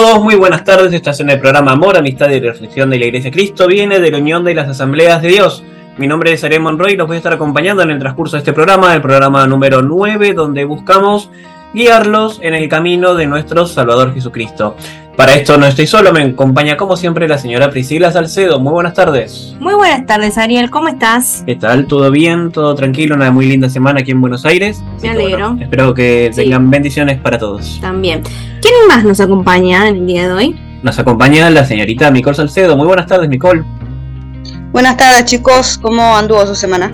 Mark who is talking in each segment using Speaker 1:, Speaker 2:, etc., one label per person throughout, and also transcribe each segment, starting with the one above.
Speaker 1: todos? Muy buenas tardes. Estás en el programa Amor, Amistad y Reflexión de la Iglesia Cristo. Viene de la Unión de las Asambleas de Dios. Mi nombre es Ariel Monroy y los voy a estar acompañando en el transcurso de este programa, el programa número 9, donde buscamos guiarlos en el camino de nuestro Salvador Jesucristo. Para esto no estoy solo, me acompaña como siempre la señora Priscila Salcedo. Muy buenas tardes.
Speaker 2: Muy buenas tardes, Ariel, ¿cómo estás?
Speaker 1: ¿Qué tal? ¿Todo bien? ¿Todo tranquilo? Una muy linda semana aquí en Buenos Aires.
Speaker 2: Me alegro.
Speaker 1: espero que tengan bendiciones para todos.
Speaker 2: También. ¿Quién más nos acompaña en el día de hoy?
Speaker 1: Nos acompaña la señorita Nicole Salcedo. Muy buenas tardes, Nicole.
Speaker 3: Buenas tardes, chicos. ¿Cómo anduvo su semana?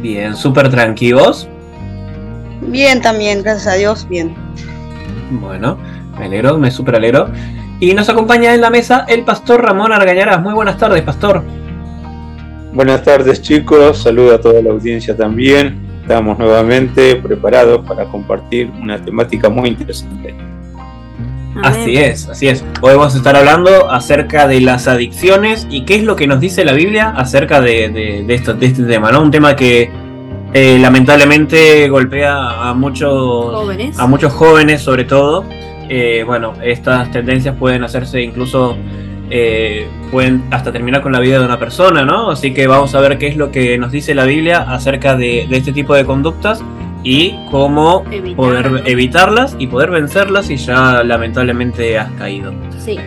Speaker 1: Bien, súper tranquilos.
Speaker 3: Bien, también, gracias a Dios, bien.
Speaker 1: Bueno, me alegro, me súper alegro. Y nos acompaña en la mesa el pastor Ramón Argañarás. Muy buenas tardes, pastor.
Speaker 4: Buenas tardes, chicos. Saludo a toda la audiencia también. Estamos nuevamente preparados para compartir una temática muy interesante.
Speaker 1: Así es, así es. Hoy vamos a estar hablando acerca de las adicciones y qué es lo que nos dice la Biblia acerca de, esto, de este tema, ¿no? Un tema que eh, lamentablemente golpea a muchos jóvenes. a muchos jóvenes sobre todo eh, bueno, estas tendencias pueden hacerse incluso, eh, pueden hasta terminar con la vida de una persona, ¿no? Así que vamos a ver qué es lo que nos dice la Biblia acerca de, este tipo de conductas y cómo poder evitarlas y poder vencerlas si ya lamentablemente has caído.
Speaker 2: Sí.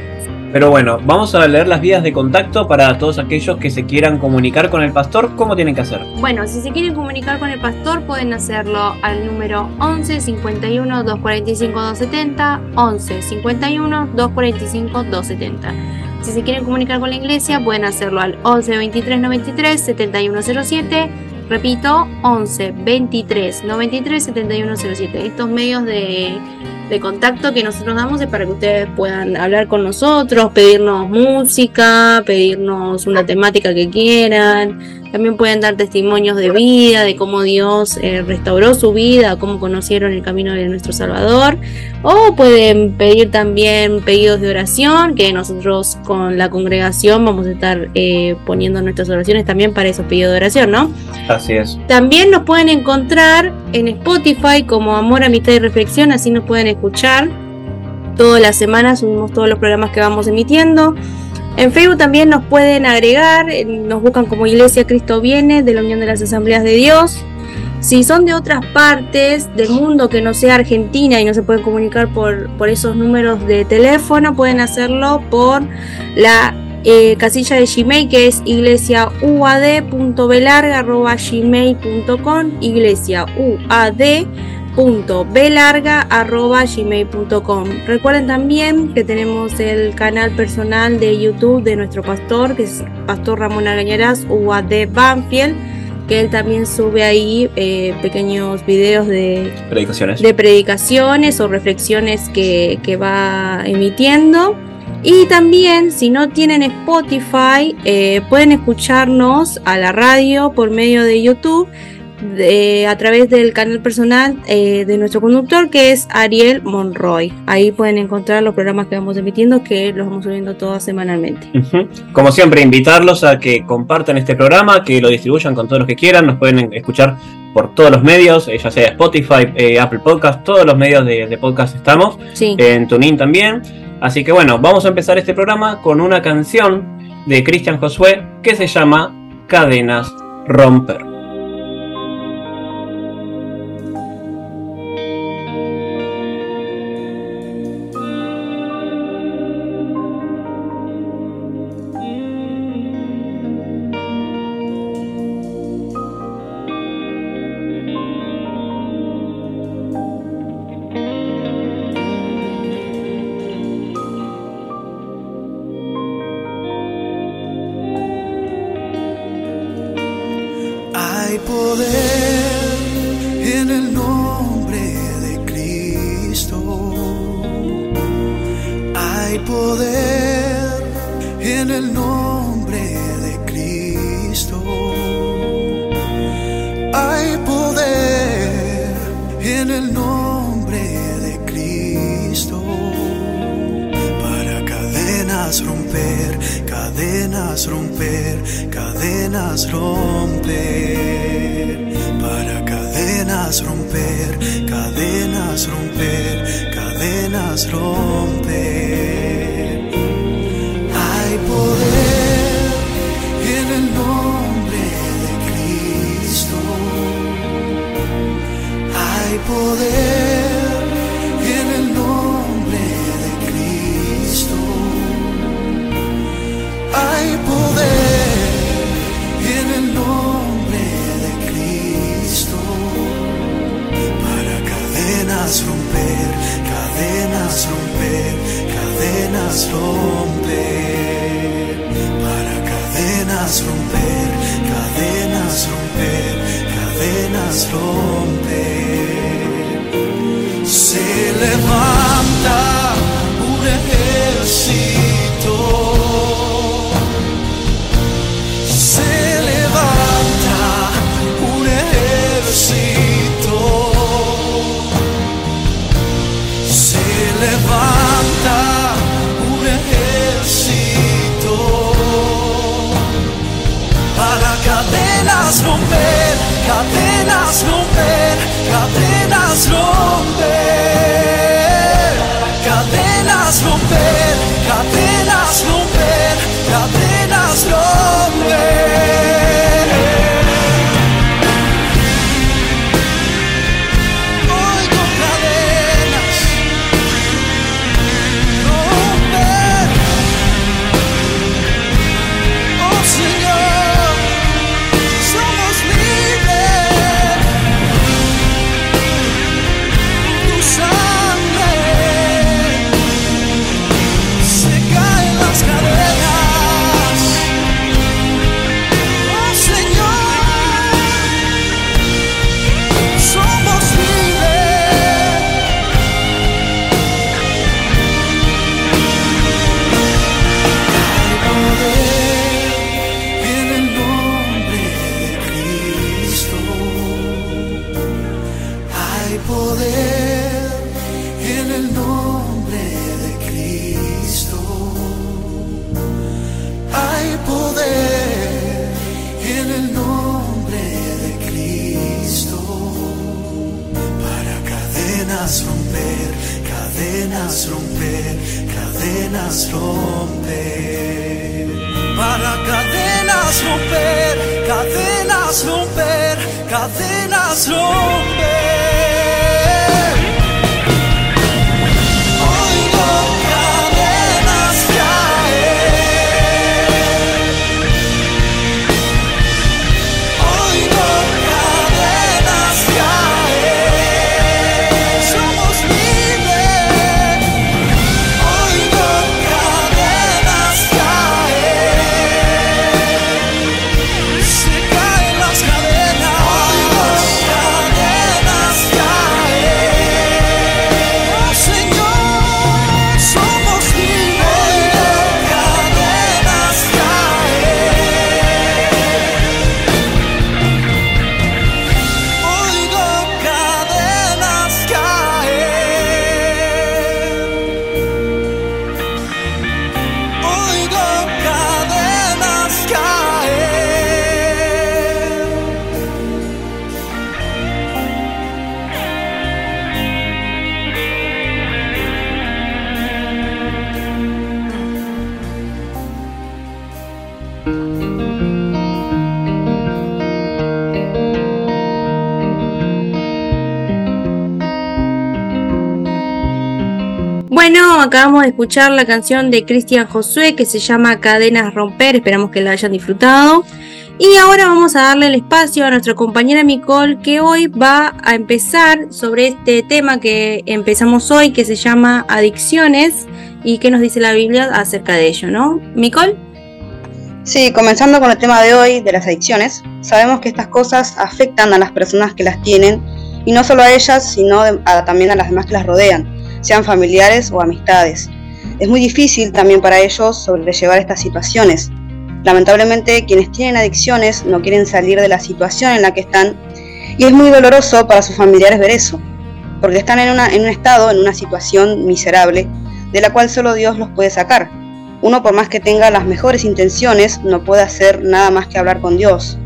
Speaker 1: Pero bueno, vamos a leer las vías de contacto para todos aquellos que se quieran comunicar con el pastor. ¿Cómo tienen que hacer?
Speaker 2: Bueno, si se quieren comunicar con el pastor pueden hacerlo al número 11 51 245 270, 11 51 245 270. Si se quieren comunicar con la iglesia pueden hacerlo al 11 23 93 7107. Repito, 11 23 93 7107. Estos medios de de contacto que nosotros damos es para que ustedes puedan hablar con nosotros, pedirnos música, pedirnos una temática que quieran, también pueden dar testimonios de vida, de cómo Dios eh, restauró su vida, cómo conocieron el camino de nuestro Salvador. O pueden pedir también pedidos de oración, que nosotros con la congregación vamos a estar eh, poniendo nuestras oraciones también para esos pedidos de oración, ¿no?
Speaker 1: Así es.
Speaker 2: También nos pueden encontrar en Spotify como Amor, Amistad y Reflexión, así nos pueden escuchar. Todas las semanas subimos todos los programas que vamos emitiendo. En Facebook también nos pueden agregar, eh, nos buscan como Iglesia Cristo Viene de la Unión de las Asambleas de Dios. Si son de otras partes del mundo que no sea Argentina y no se pueden comunicar por, por esos números de teléfono, pueden hacerlo por la eh, casilla de Gmail que es iglesiauad.belarga.gmail.com iglesia gmail.com Recuerden también que tenemos el canal personal de YouTube de nuestro pastor, que es Pastor Ramón Agañeras, UAD Banfield, que él también sube ahí eh, pequeños videos de
Speaker 1: predicaciones.
Speaker 2: de predicaciones o reflexiones que, que va emitiendo. Y también, si no tienen Spotify, eh, pueden escucharnos a la radio por medio de YouTube a través del canal personal eh, de nuestro conductor que es Ariel Monroy. Ahí pueden encontrar los programas que vamos emitiendo que los vamos subiendo todos semanalmente.
Speaker 1: Como siempre, invitarlos a que compartan este programa, que lo distribuyan con todos los que quieran. Nos pueden escuchar por todos los medios, eh, ya sea Spotify, eh, Apple Podcast, todos los medios de, podcast estamos. En TuneIn también. Así que bueno, vamos a empezar este programa con una canción de Cristian Josué que se llama Cadenas Romper.
Speaker 5: romper, cadenas romper, cadenas romper. Para cadenas romper, cadenas romper, cadenas romper. Hay poder en el nombre de Cristo. Hay poder romper. Para cadenas romper, cadenas romper, cadenas romper. Se levanta cadenas romper, cadenas romper, cadenas romper, cadenas romper, cadenas romper, cadenas romper. Romper. Para cadenas romper, cadenas romper, cadenas romper.
Speaker 2: Acabamos de escuchar la canción de Cristian Josué que se llama Cadenas Romper, esperamos que la hayan disfrutado. Y ahora vamos a darle el espacio a nuestra compañera Nicole que hoy va a empezar sobre este tema que empezamos hoy que se llama adicciones y qué nos dice la Biblia acerca de ello, ¿no? Nicole.
Speaker 3: Sí, comenzando con el tema de hoy, de las adicciones, sabemos que estas cosas afectan a las personas que las tienen y no solo a ellas, sino también a las demás que las rodean, sean familiares o amistades. Es muy difícil también para ellos sobrellevar estas situaciones. Lamentablemente, quienes tienen adicciones no quieren salir de la situación en la que están y es muy doloroso para sus familiares ver eso, porque están en, un estado, en una situación miserable, de la cual solo Dios los puede sacar. Uno por más que tenga las mejores intenciones, no puede hacer nada más que hablar con Dios,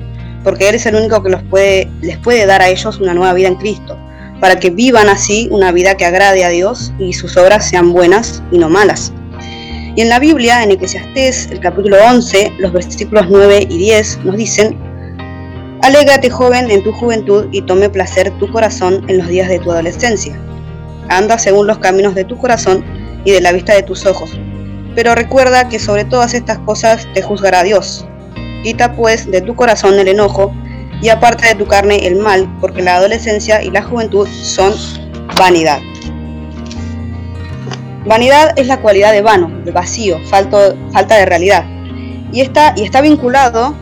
Speaker 3: porque Él es el único que los puede, les puede dar a ellos una nueva vida en Cristo, para que vivan así una vida que agrade a Dios y sus obras sean buenas y no malas. Y en la Biblia, en Eclesiastés, el capítulo 11, los versículos 9 y 10, nos dicen, Alégrate, joven, en tu juventud y tome placer tu corazón en los días de tu adolescencia. Anda según los caminos de tu corazón y de la vista de tus ojos. Pero recuerda que sobre todas estas cosas te juzgará Dios. Quita pues de tu corazón el enojo y aparta de tu carne el mal, porque la adolescencia y la juventud son vanidad. Vanidad es la cualidad de vano, de vacío, falto- falta de realidad. Y está, y está vinculado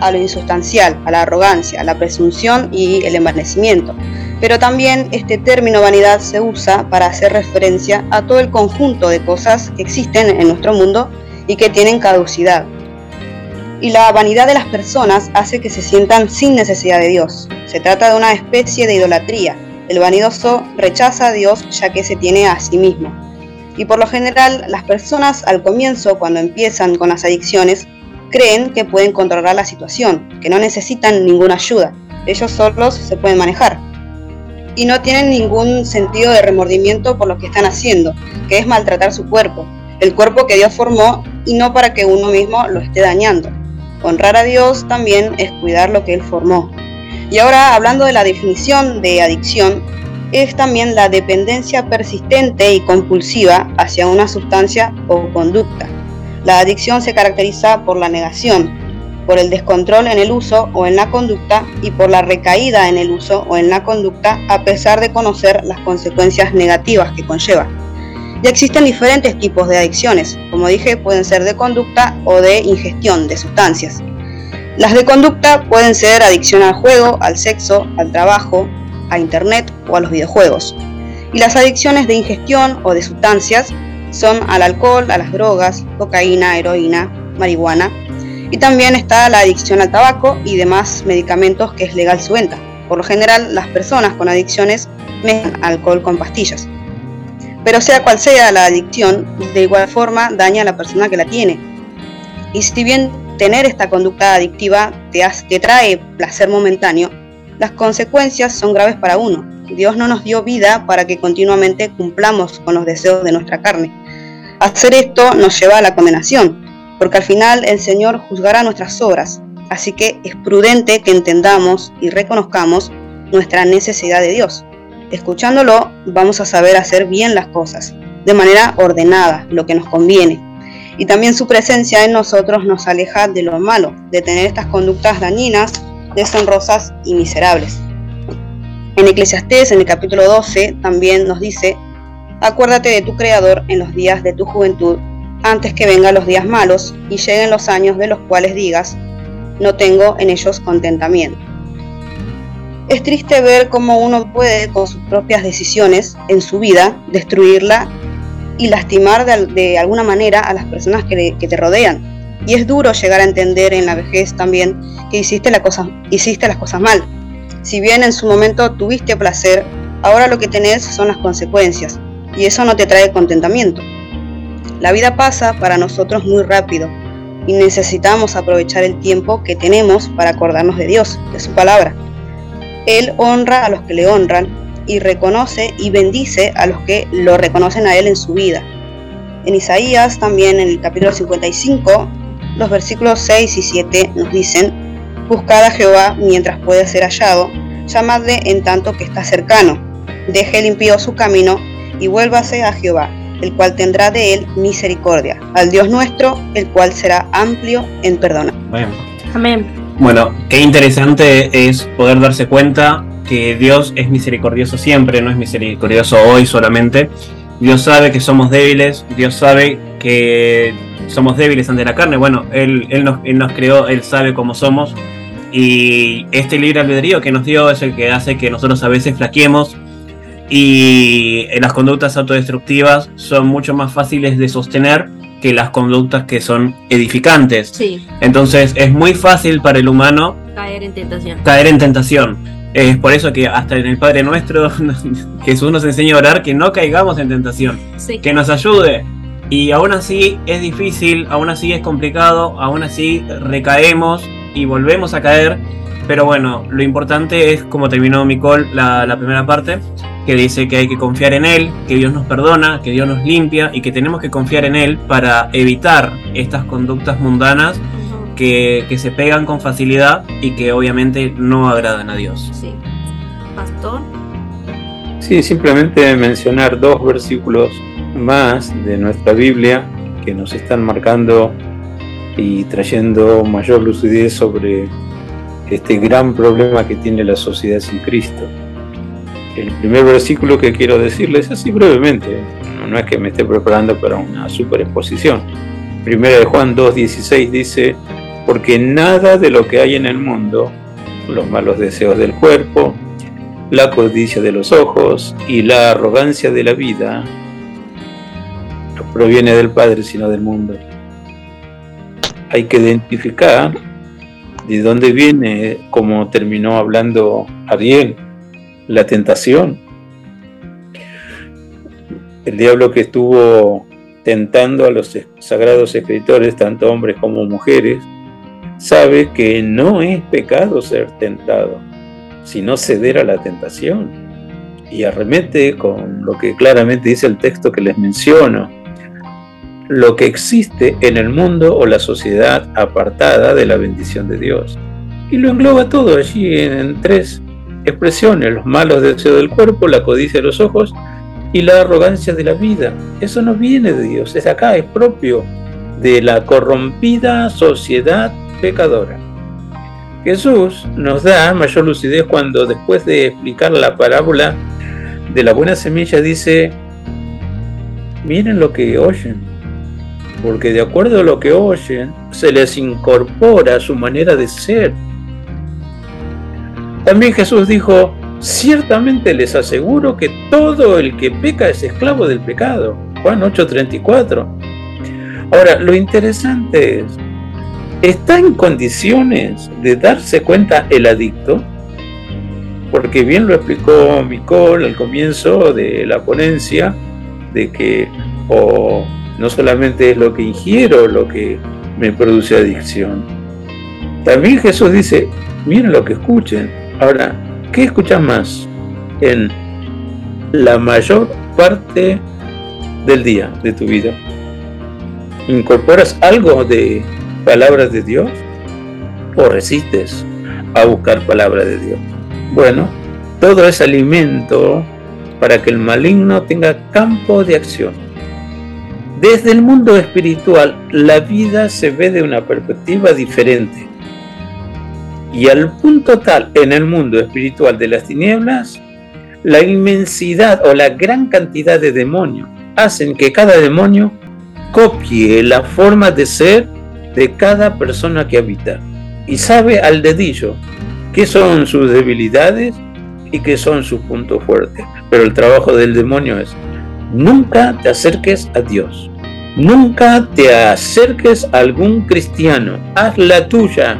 Speaker 3: a lo insustancial, a la arrogancia, a la presunción y el envanecimiento. Pero también este término vanidad se usa para hacer referencia a todo el conjunto de cosas que existen en nuestro mundo y que tienen caducidad. Y la vanidad de las personas hace que se sientan sin necesidad de Dios. Se trata de una especie de idolatría. El vanidoso rechaza a Dios ya que se tiene a sí mismo. Y por lo general, las personas al comienzo, cuando empiezan con las adicciones, creen que pueden controlar la situación, que no necesitan ninguna ayuda. Ellos solos se pueden manejar. Y no tienen ningún sentido de remordimiento por lo que están haciendo, que es maltratar su cuerpo, el cuerpo que Dios formó y no para que uno mismo lo esté dañando. Honrar a Dios también es cuidar lo que Él formó. Y ahora hablando de la definición de adicción, es también la dependencia persistente y compulsiva hacia una sustancia o conducta. La adicción se caracteriza por la negación, por el descontrol en el uso o en la conducta y por la recaída en el uso o en la conducta a pesar de conocer las consecuencias negativas que conlleva. Y existen diferentes tipos de adicciones, como dije, pueden ser de conducta o de ingestión de sustancias. Las de conducta pueden ser adicción al juego, al sexo, al trabajo, a internet o a los videojuegos. Y las adicciones de ingestión o de sustancias son al alcohol, a las drogas, cocaína, heroína, marihuana. Y también está la adicción al tabaco y demás medicamentos que es legal su venta. Por lo general, las personas con adicciones mezclan alcohol con pastillas. Pero sea cual sea la adicción, de igual forma daña a la persona que la tiene. Y si bien tener esta conducta adictiva te, te trae placer momentáneo, las consecuencias son graves para uno. Dios no nos dio vida para que continuamente cumplamos con los deseos de nuestra carne. Hacer esto nos lleva a la condenación, porque al final el Señor juzgará nuestras obras. Así que es prudente que entendamos y reconozcamos nuestra necesidad de Dios. Escuchándolo vamos a saber hacer bien las cosas, de manera ordenada, lo que nos conviene. Y también su presencia en nosotros nos aleja de lo malo, de tener estas conductas dañinas, deshonrosas y miserables. En Eclesiastés, en el capítulo 12, también nos dice, acuérdate de tu Creador en los días de tu juventud, antes que vengan los días malos y lleguen los años de los cuales digas, no tengo en ellos contentamiento. Es triste ver cómo uno puede, con sus propias decisiones en su vida, destruirla y lastimar de, alguna manera a las personas que, le- te rodean. Y es duro llegar a entender en la vejez también que hiciste, la cosa, hiciste las cosas mal. Si bien en su momento tuviste placer, ahora lo que tenés son las consecuencias, y eso no te trae contentamiento. La vida pasa para nosotros muy rápido, y necesitamos aprovechar el tiempo que tenemos para acordarnos de Dios, de su palabra. Él honra a los que le honran y reconoce y bendice a los que lo reconocen a Él en su vida. En Isaías también en el capítulo 55, los versículos 6 y 7 nos dicen, Buscad a Jehová mientras puede ser hallado, llamadle en tanto que está cercano, deje el impío su camino y vuélvase a Jehová, el cual tendrá de él misericordia, al Dios nuestro, el cual será amplio en perdonar.
Speaker 1: Bueno.
Speaker 2: Amén.
Speaker 1: Bueno, qué interesante es poder darse cuenta que Dios es misericordioso siempre, no es misericordioso hoy solamente. Dios sabe que somos débiles, Dios sabe que somos débiles ante la carne. Bueno, Él, nos, nos creó, Él sabe cómo somos. Y este libre albedrío que nos dio es el que hace que nosotros a veces flaqueemos. Y las conductas autodestructivas son mucho más fáciles de sostener que las conductas que son edificantes.
Speaker 2: Sí,
Speaker 1: Entonces es muy fácil para el humano
Speaker 2: caer en tentación.
Speaker 1: caer en tentación. Es por eso que hasta en el Padre Nuestro Jesús nos enseña a orar que no caigamos en tentación,
Speaker 2: Sí.
Speaker 1: que nos ayude. Y aún así es difícil, aún así es complicado, aún así recaemos y volvemos a caer. Pero bueno, lo importante es como terminó Micol la, la primera parte, que dice que hay que confiar en Él, que Dios nos perdona, que Dios nos limpia y que tenemos que confiar en Él para evitar estas conductas mundanas que, que se pegan con facilidad y que obviamente no agradan a Dios.
Speaker 2: Sí. Pastor.
Speaker 4: Sí, simplemente mencionar dos versículos más de nuestra Biblia que nos están marcando y trayendo mayor lucidez sobre este gran problema que tiene la sociedad sin Cristo. El primer versículo que quiero decirles, así brevemente, no es que me esté preparando para una super exposición. Primera de Juan 2.16 dice, porque nada de lo que hay en el mundo, los malos deseos del cuerpo, la codicia de los ojos y la arrogancia de la vida, no proviene del Padre sino del mundo. Hay que identificar de dónde viene, como terminó hablando Ariel, la tentación. El diablo que estuvo tentando a los sagrados escritores, tanto hombres como mujeres, sabe que no es pecado ser tentado, sino ceder a la tentación. Y arremete con lo que claramente dice el texto que les menciono, lo que existe en el mundo o la sociedad apartada de la bendición de Dios. Y lo engloba todo allí en tres expresiones, los malos deseos del cuerpo, la codicia de los ojos y la arrogancia de la vida. Eso no viene de Dios, es acá, es propio de la corrompida sociedad pecadora. Jesús nos da mayor lucidez cuando después de explicar la parábola de la buena semilla dice, miren lo que oyen, porque de acuerdo a lo que oyen se les incorpora su manera de ser. También Jesús dijo, ciertamente les aseguro que todo el que peca es esclavo del pecado. Juan 8:34. Ahora, lo interesante es, ¿está en condiciones de darse cuenta el adicto? Porque bien lo explicó Micol al comienzo de la ponencia, de que o no solamente es lo que ingiero lo que me produce adicción. También Jesús dice, miren lo que escuchen. Ahora, ¿qué escuchas más en la mayor parte del día de tu vida? ¿Incorporas algo de palabras de Dios o resistes a buscar palabras de Dios? Bueno, todo es alimento para que el maligno tenga campo de acción. Desde el mundo espiritual, la vida se ve de una perspectiva diferente. Y al punto tal en el mundo espiritual de las tinieblas, la inmensidad o la gran cantidad de demonios hacen que cada demonio copie la forma de ser de cada persona que habita y sabe al dedillo qué son sus debilidades y qué son sus puntos fuertes. Pero el trabajo del demonio es nunca te acerques a Dios. Nunca te acerques a algún cristiano. Haz la tuya.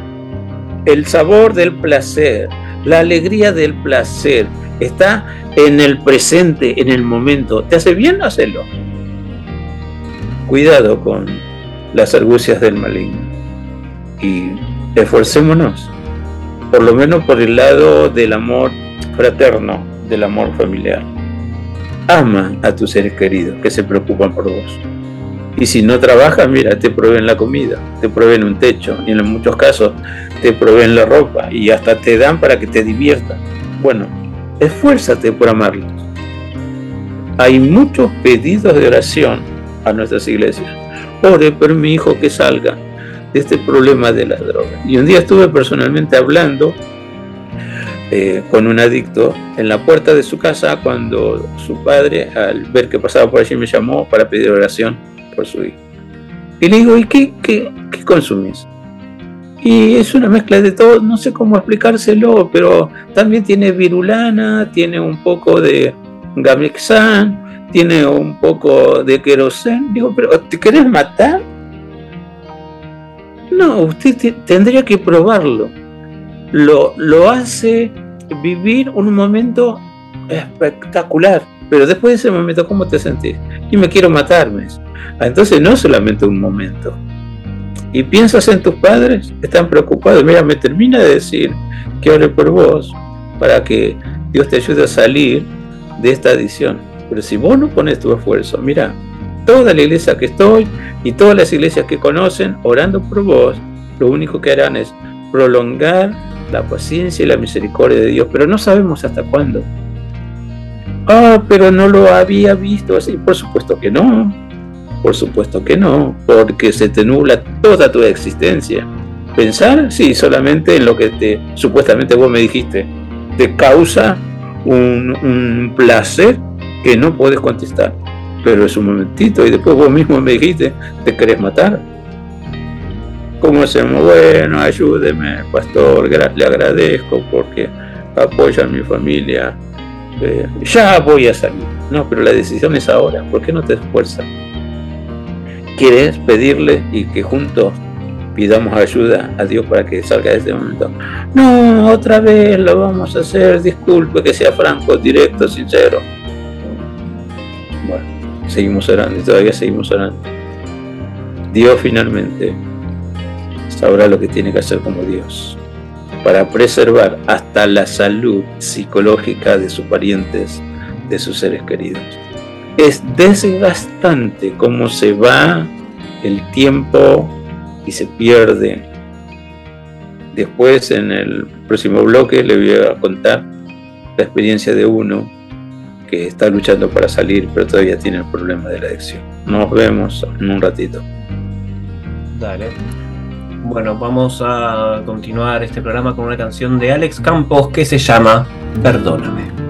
Speaker 4: El sabor del placer, la alegría del placer, está en el presente, en el momento. ¿Te hace bien hacerlo? Cuidado con las argucias del maligno. Y esforcémonos, por lo menos por el lado del amor fraterno, del amor familiar. Ama a tus seres queridos que se preocupan por vos. Y si no trabajas, mira, te proveen la comida, te proveen un techo y en muchos casos te proveen la ropa y hasta te dan para que te diviertas. Bueno, esfuérzate por amarlos. Hay muchos pedidos de oración a nuestras iglesias. Ore por mi hijo que salga de este problema de la droga. Y un día estuve personalmente hablando eh, con un adicto en la puerta de su casa cuando su padre, al ver que pasaba por allí, me llamó para pedir oración por su hijo. Y le digo, ¿y qué, qué, qué? Y es una mezcla de todo, no sé cómo explicárselo, pero también tiene virulana, tiene un poco de gamexan, tiene un poco de querosén. Digo, ¿pero te querés matar? No, usted tendría que probarlo. Lo, lo hace vivir un momento espectacular, pero después de ese momento, ¿cómo te sentís? Y me quiero matarme. Entonces no es solamente un momento. Y piensas en tus padres, están preocupados. Mira, me termina de decir que ore por vos para que Dios te ayude a salir de esta adicción. Pero si vos no pones tu esfuerzo, mira, toda la iglesia que estoy y todas las iglesias que conocen orando por vos, lo único que harán es prolongar la paciencia y la misericordia de Dios, pero no sabemos hasta cuándo. Ah, pero no lo había visto así. Por supuesto que no. Por supuesto que no, porque se te nubla toda tu existencia. Pensar, sí, solamente en lo que te supuestamente vos me dijiste, te causa un, un placer que no puedes contestar. Pero es un momentito y después vos mismo me dijiste, te querés matar. ¿Cómo hacemos? Bueno, ayúdeme, pastor, le agradezco porque apoya a mi familia. Eh, ya voy a salir. No, pero la decisión es ahora. ¿Por qué no te esfuerzas? ¿Quieres pedirle y que juntos pidamos ayuda a Dios para que salga de este momento? No, otra vez lo vamos a hacer. Disculpe que sea franco, directo, sincero. Bueno, seguimos orando y todavía seguimos orando. Dios finalmente sabrá lo que tiene que hacer como Dios para preservar hasta la salud psicológica de sus parientes, de sus seres queridos. Es desgastante cómo se va el tiempo y se pierde. Después, en el próximo bloque, le voy a contar la experiencia de uno que está luchando para salir, pero todavía tiene el problema de la adicción. Nos vemos en un ratito.
Speaker 1: Dale. Bueno, vamos a continuar este programa con una canción de Alex Campos que se llama Perdóname.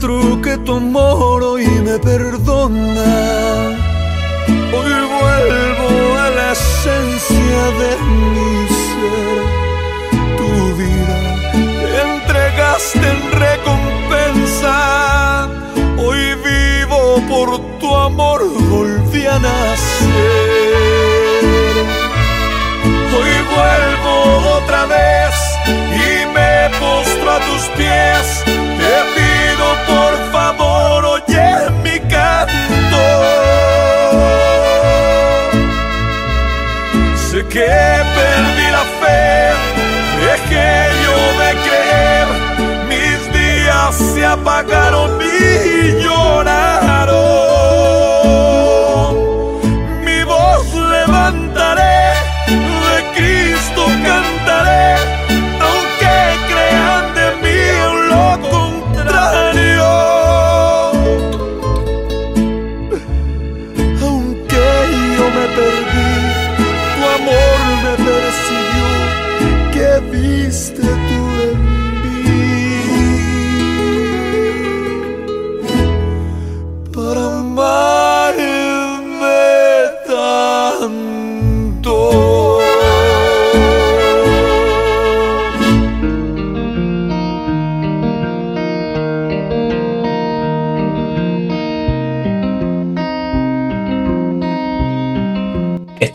Speaker 5: Que tu amor hoy me perdona. Hoy vuelvo a la esencia de mi ser. Tu vida te entregaste en recompensa. Hoy vivo por tu amor, volví a nacer. Hoy vuelvo otra vez y me postro a tus pies. Por favor, oye mi canto. Sé que perdí la fe, dejé yo de creer. Mis días se apagaron y lloraron.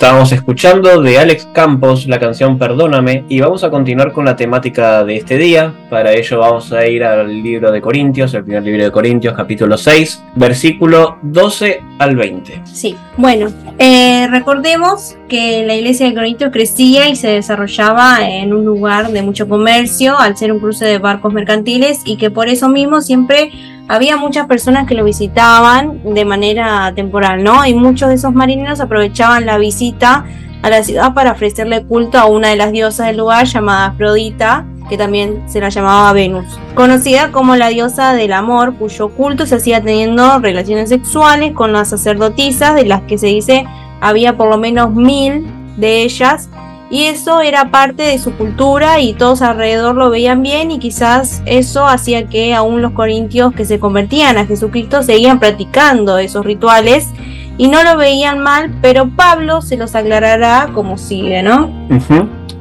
Speaker 1: Estábamos escuchando de Alex Campos la canción Perdóname y vamos a continuar con la temática de este día. Para ello vamos a ir al libro de Corintios, el primer libro de Corintios, capítulo 6, versículo 12 al 20.
Speaker 2: Sí, bueno, eh, recordemos que la iglesia de Corintios crecía y se desarrollaba en un lugar de mucho comercio al ser un cruce de barcos mercantiles y que por eso mismo siempre había muchas personas que lo visitaban de manera temporal, ¿no? Y muchos de esos marineros aprovechaban la visita a la ciudad para ofrecerle culto a una de las diosas del lugar llamada Afrodita, que también se la llamaba Venus, conocida como la diosa del amor, cuyo culto se hacía teniendo relaciones sexuales con las sacerdotisas, de las que se dice había por lo menos mil de ellas, y eso era parte de su cultura y todos alrededor lo veían bien y quizás eso hacía que aún los corintios que se convertían a Jesucristo seguían practicando esos rituales y no lo veían mal, pero Pablo se los aclarará como sigue, ¿no?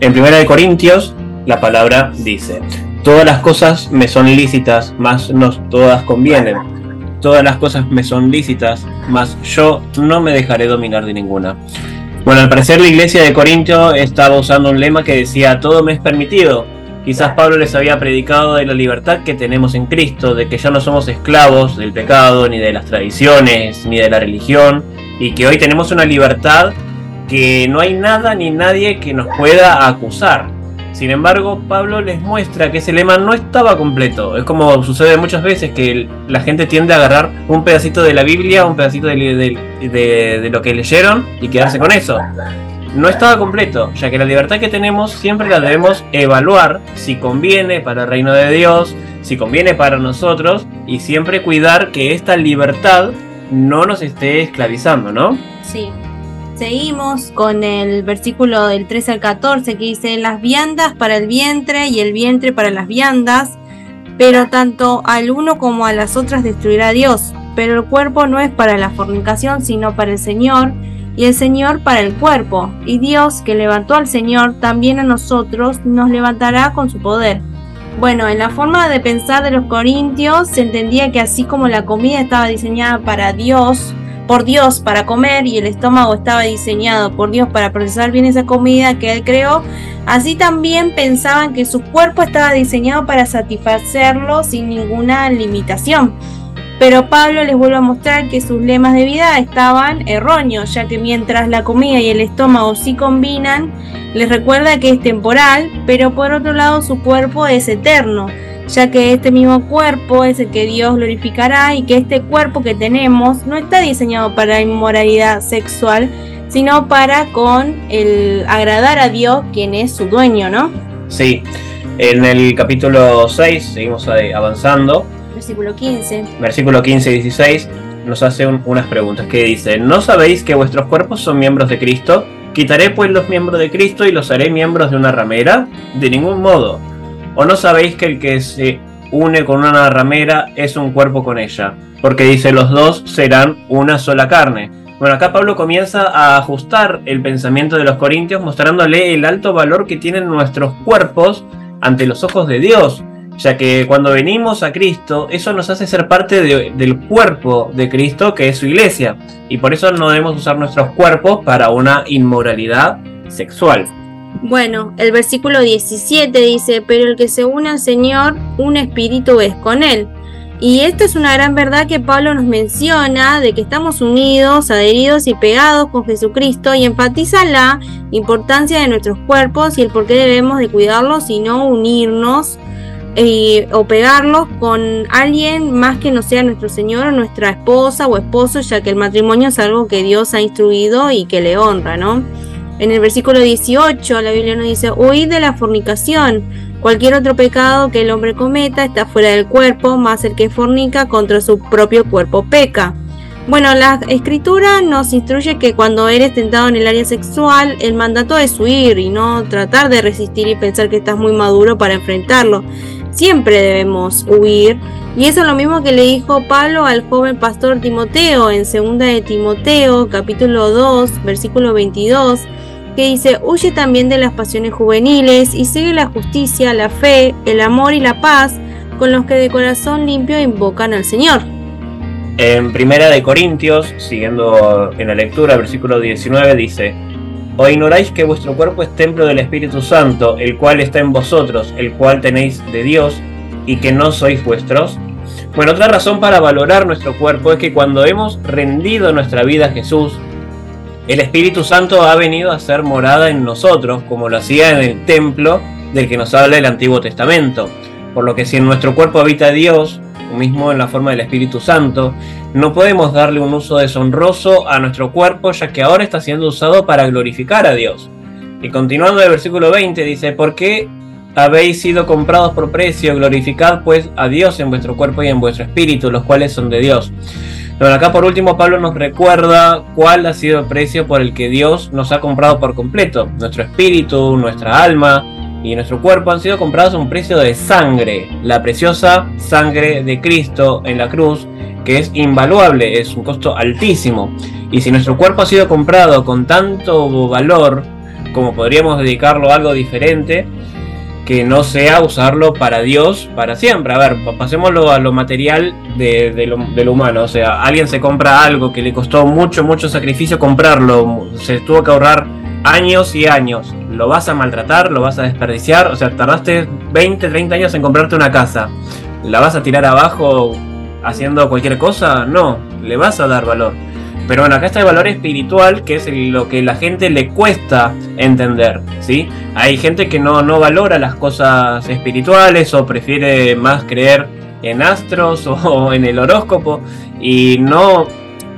Speaker 1: En Primera de Corintios la palabra dice, todas las cosas me son lícitas, mas no todas convienen. Todas las cosas me son lícitas, mas yo no me dejaré dominar de ninguna. Bueno, al parecer la iglesia de Corintio estaba usando un lema que decía todo me es permitido. Quizás Pablo les había predicado de la libertad que tenemos en Cristo, de que ya no somos esclavos del pecado, ni de las tradiciones, ni de la religión, y que hoy tenemos una libertad que no hay nada ni nadie que nos pueda acusar. Sin embargo, Pablo les muestra que ese lema no estaba completo. Es como sucede muchas veces que la gente tiende a agarrar un pedacito de la Biblia, un pedacito de, lo que leyeron y quedarse con eso. No estaba completo, ya que la libertad que tenemos siempre la debemos evaluar si conviene para el reino de Dios, si conviene para nosotros y siempre cuidar que esta libertad no nos esté esclavizando, ¿no?
Speaker 2: Sí. Seguimos con el versículo del 13 al 14 que dice, las viandas para el vientre y el vientre para las viandas, pero tanto al uno como a las otras destruirá Dios. Pero el cuerpo no es para la fornicación, sino para el Señor, y el Señor para el cuerpo. Y Dios, que levantó al Señor, también a nosotros nos levantará con su poder. Bueno, en la forma de pensar de los corintios se entendía que así como la comida estaba diseñada para Dios, por Dios para comer y el estómago estaba diseñado por Dios para procesar bien esa comida que Él creó, así también pensaban que su cuerpo estaba diseñado para satisfacerlo sin ninguna limitación. Pero Pablo les vuelve a mostrar que sus lemas de vida estaban erróneos, ya que mientras la comida y el estómago sí combinan, les recuerda que es temporal, pero por otro lado su cuerpo es eterno ya que este mismo cuerpo es el que Dios glorificará y que este cuerpo que tenemos no está diseñado para inmoralidad sexual, sino para con el agradar a Dios, quien es su dueño, ¿no?
Speaker 1: Sí, en el capítulo 6 seguimos avanzando.
Speaker 2: Versículo 15.
Speaker 1: Versículo 15 y 16 nos hace unas preguntas que dice, ¿no sabéis que vuestros cuerpos son miembros de Cristo? ¿Quitaré pues los miembros de Cristo y los haré miembros de una ramera? De ningún modo ¿O no sabéis que el que se une con una ramera es un cuerpo con ella? Porque dice, los dos serán una sola carne. Bueno, acá Pablo comienza a ajustar el pensamiento de los corintios mostrándole el alto valor que tienen nuestros cuerpos ante los ojos de Dios, ya que cuando venimos a Cristo, eso nos hace ser parte del cuerpo de Cristo, que es su iglesia, y por eso no debemos usar nuestros cuerpos para una inmoralidad sexual.
Speaker 2: Bueno, el versículo 17 dice, pero el que se une al Señor, un espíritu es con él. Y esto es una gran verdad que Pablo nos menciona, de que estamos unidos, adheridos y pegados con Jesucristo y enfatiza la importancia de nuestros cuerpos y el por qué debemos de cuidarlos y no unirnos eh, o pegarlos con alguien más que no sea nuestro Señor o nuestra esposa o esposo, ya que el matrimonio es algo que Dios ha instruido y que le honra, ¿no? En el versículo 18 la Biblia nos dice, huid de la fornicación. Cualquier otro pecado que el hombre cometa está fuera del cuerpo, más el que fornica contra su propio cuerpo peca. Bueno, la escritura nos instruye que cuando eres tentado en el área sexual, el mandato es huir y no tratar de resistir y pensar que estás muy maduro para enfrentarlo. Siempre debemos huir. Y eso es lo mismo que le dijo Pablo al joven pastor Timoteo en 2 de Timoteo, capítulo 2, versículo 22 que dice, huye también de las pasiones juveniles y sigue la justicia, la fe, el amor y la paz con los que de corazón limpio invocan al Señor.
Speaker 1: En Primera de Corintios, siguiendo en la lectura, versículo 19 dice, ¿O ignoráis que vuestro cuerpo es templo del Espíritu Santo, el cual está en vosotros, el cual tenéis de Dios, y que no sois vuestros? Bueno, otra razón para valorar nuestro cuerpo es que cuando hemos rendido nuestra vida a Jesús, el Espíritu Santo ha venido a ser morada en nosotros, como lo hacía en el templo del que nos habla el Antiguo Testamento. Por lo que si en nuestro cuerpo habita Dios, mismo en la forma del Espíritu Santo, no podemos darle un uso deshonroso a nuestro cuerpo, ya que ahora está siendo usado para glorificar a Dios. Y continuando el versículo 20 dice, ¿por qué habéis sido comprados por precio? Glorificad pues a Dios en vuestro cuerpo y en vuestro espíritu, los cuales son de Dios. Pero acá por último Pablo nos recuerda cuál ha sido el precio por el que Dios nos ha comprado por completo. Nuestro espíritu, nuestra alma, y nuestro cuerpo han sido comprados a un precio de sangre, la preciosa sangre de Cristo en la cruz, que es invaluable, es un costo altísimo. Y si nuestro cuerpo ha sido comprado con tanto valor, como podríamos dedicarlo a algo diferente, que no sea usarlo para Dios para siempre. A ver, pasémoslo a lo material de, lo, humano. O sea, alguien se compra algo que le costó mucho, mucho sacrificio comprarlo, se tuvo que ahorrar años y años. ¿Lo vas a maltratar? ¿Lo vas a desperdiciar? O sea, tardaste 20, 30 años en comprarte una casa. ¿La vas a tirar abajo haciendo cualquier cosa? No, le vas a dar valor. Pero bueno, acá está el valor espiritual, que es lo que la gente le cuesta entender, ¿sí? Hay gente que no, no valora las cosas espirituales o prefiere más creer en astros o en el horóscopo y no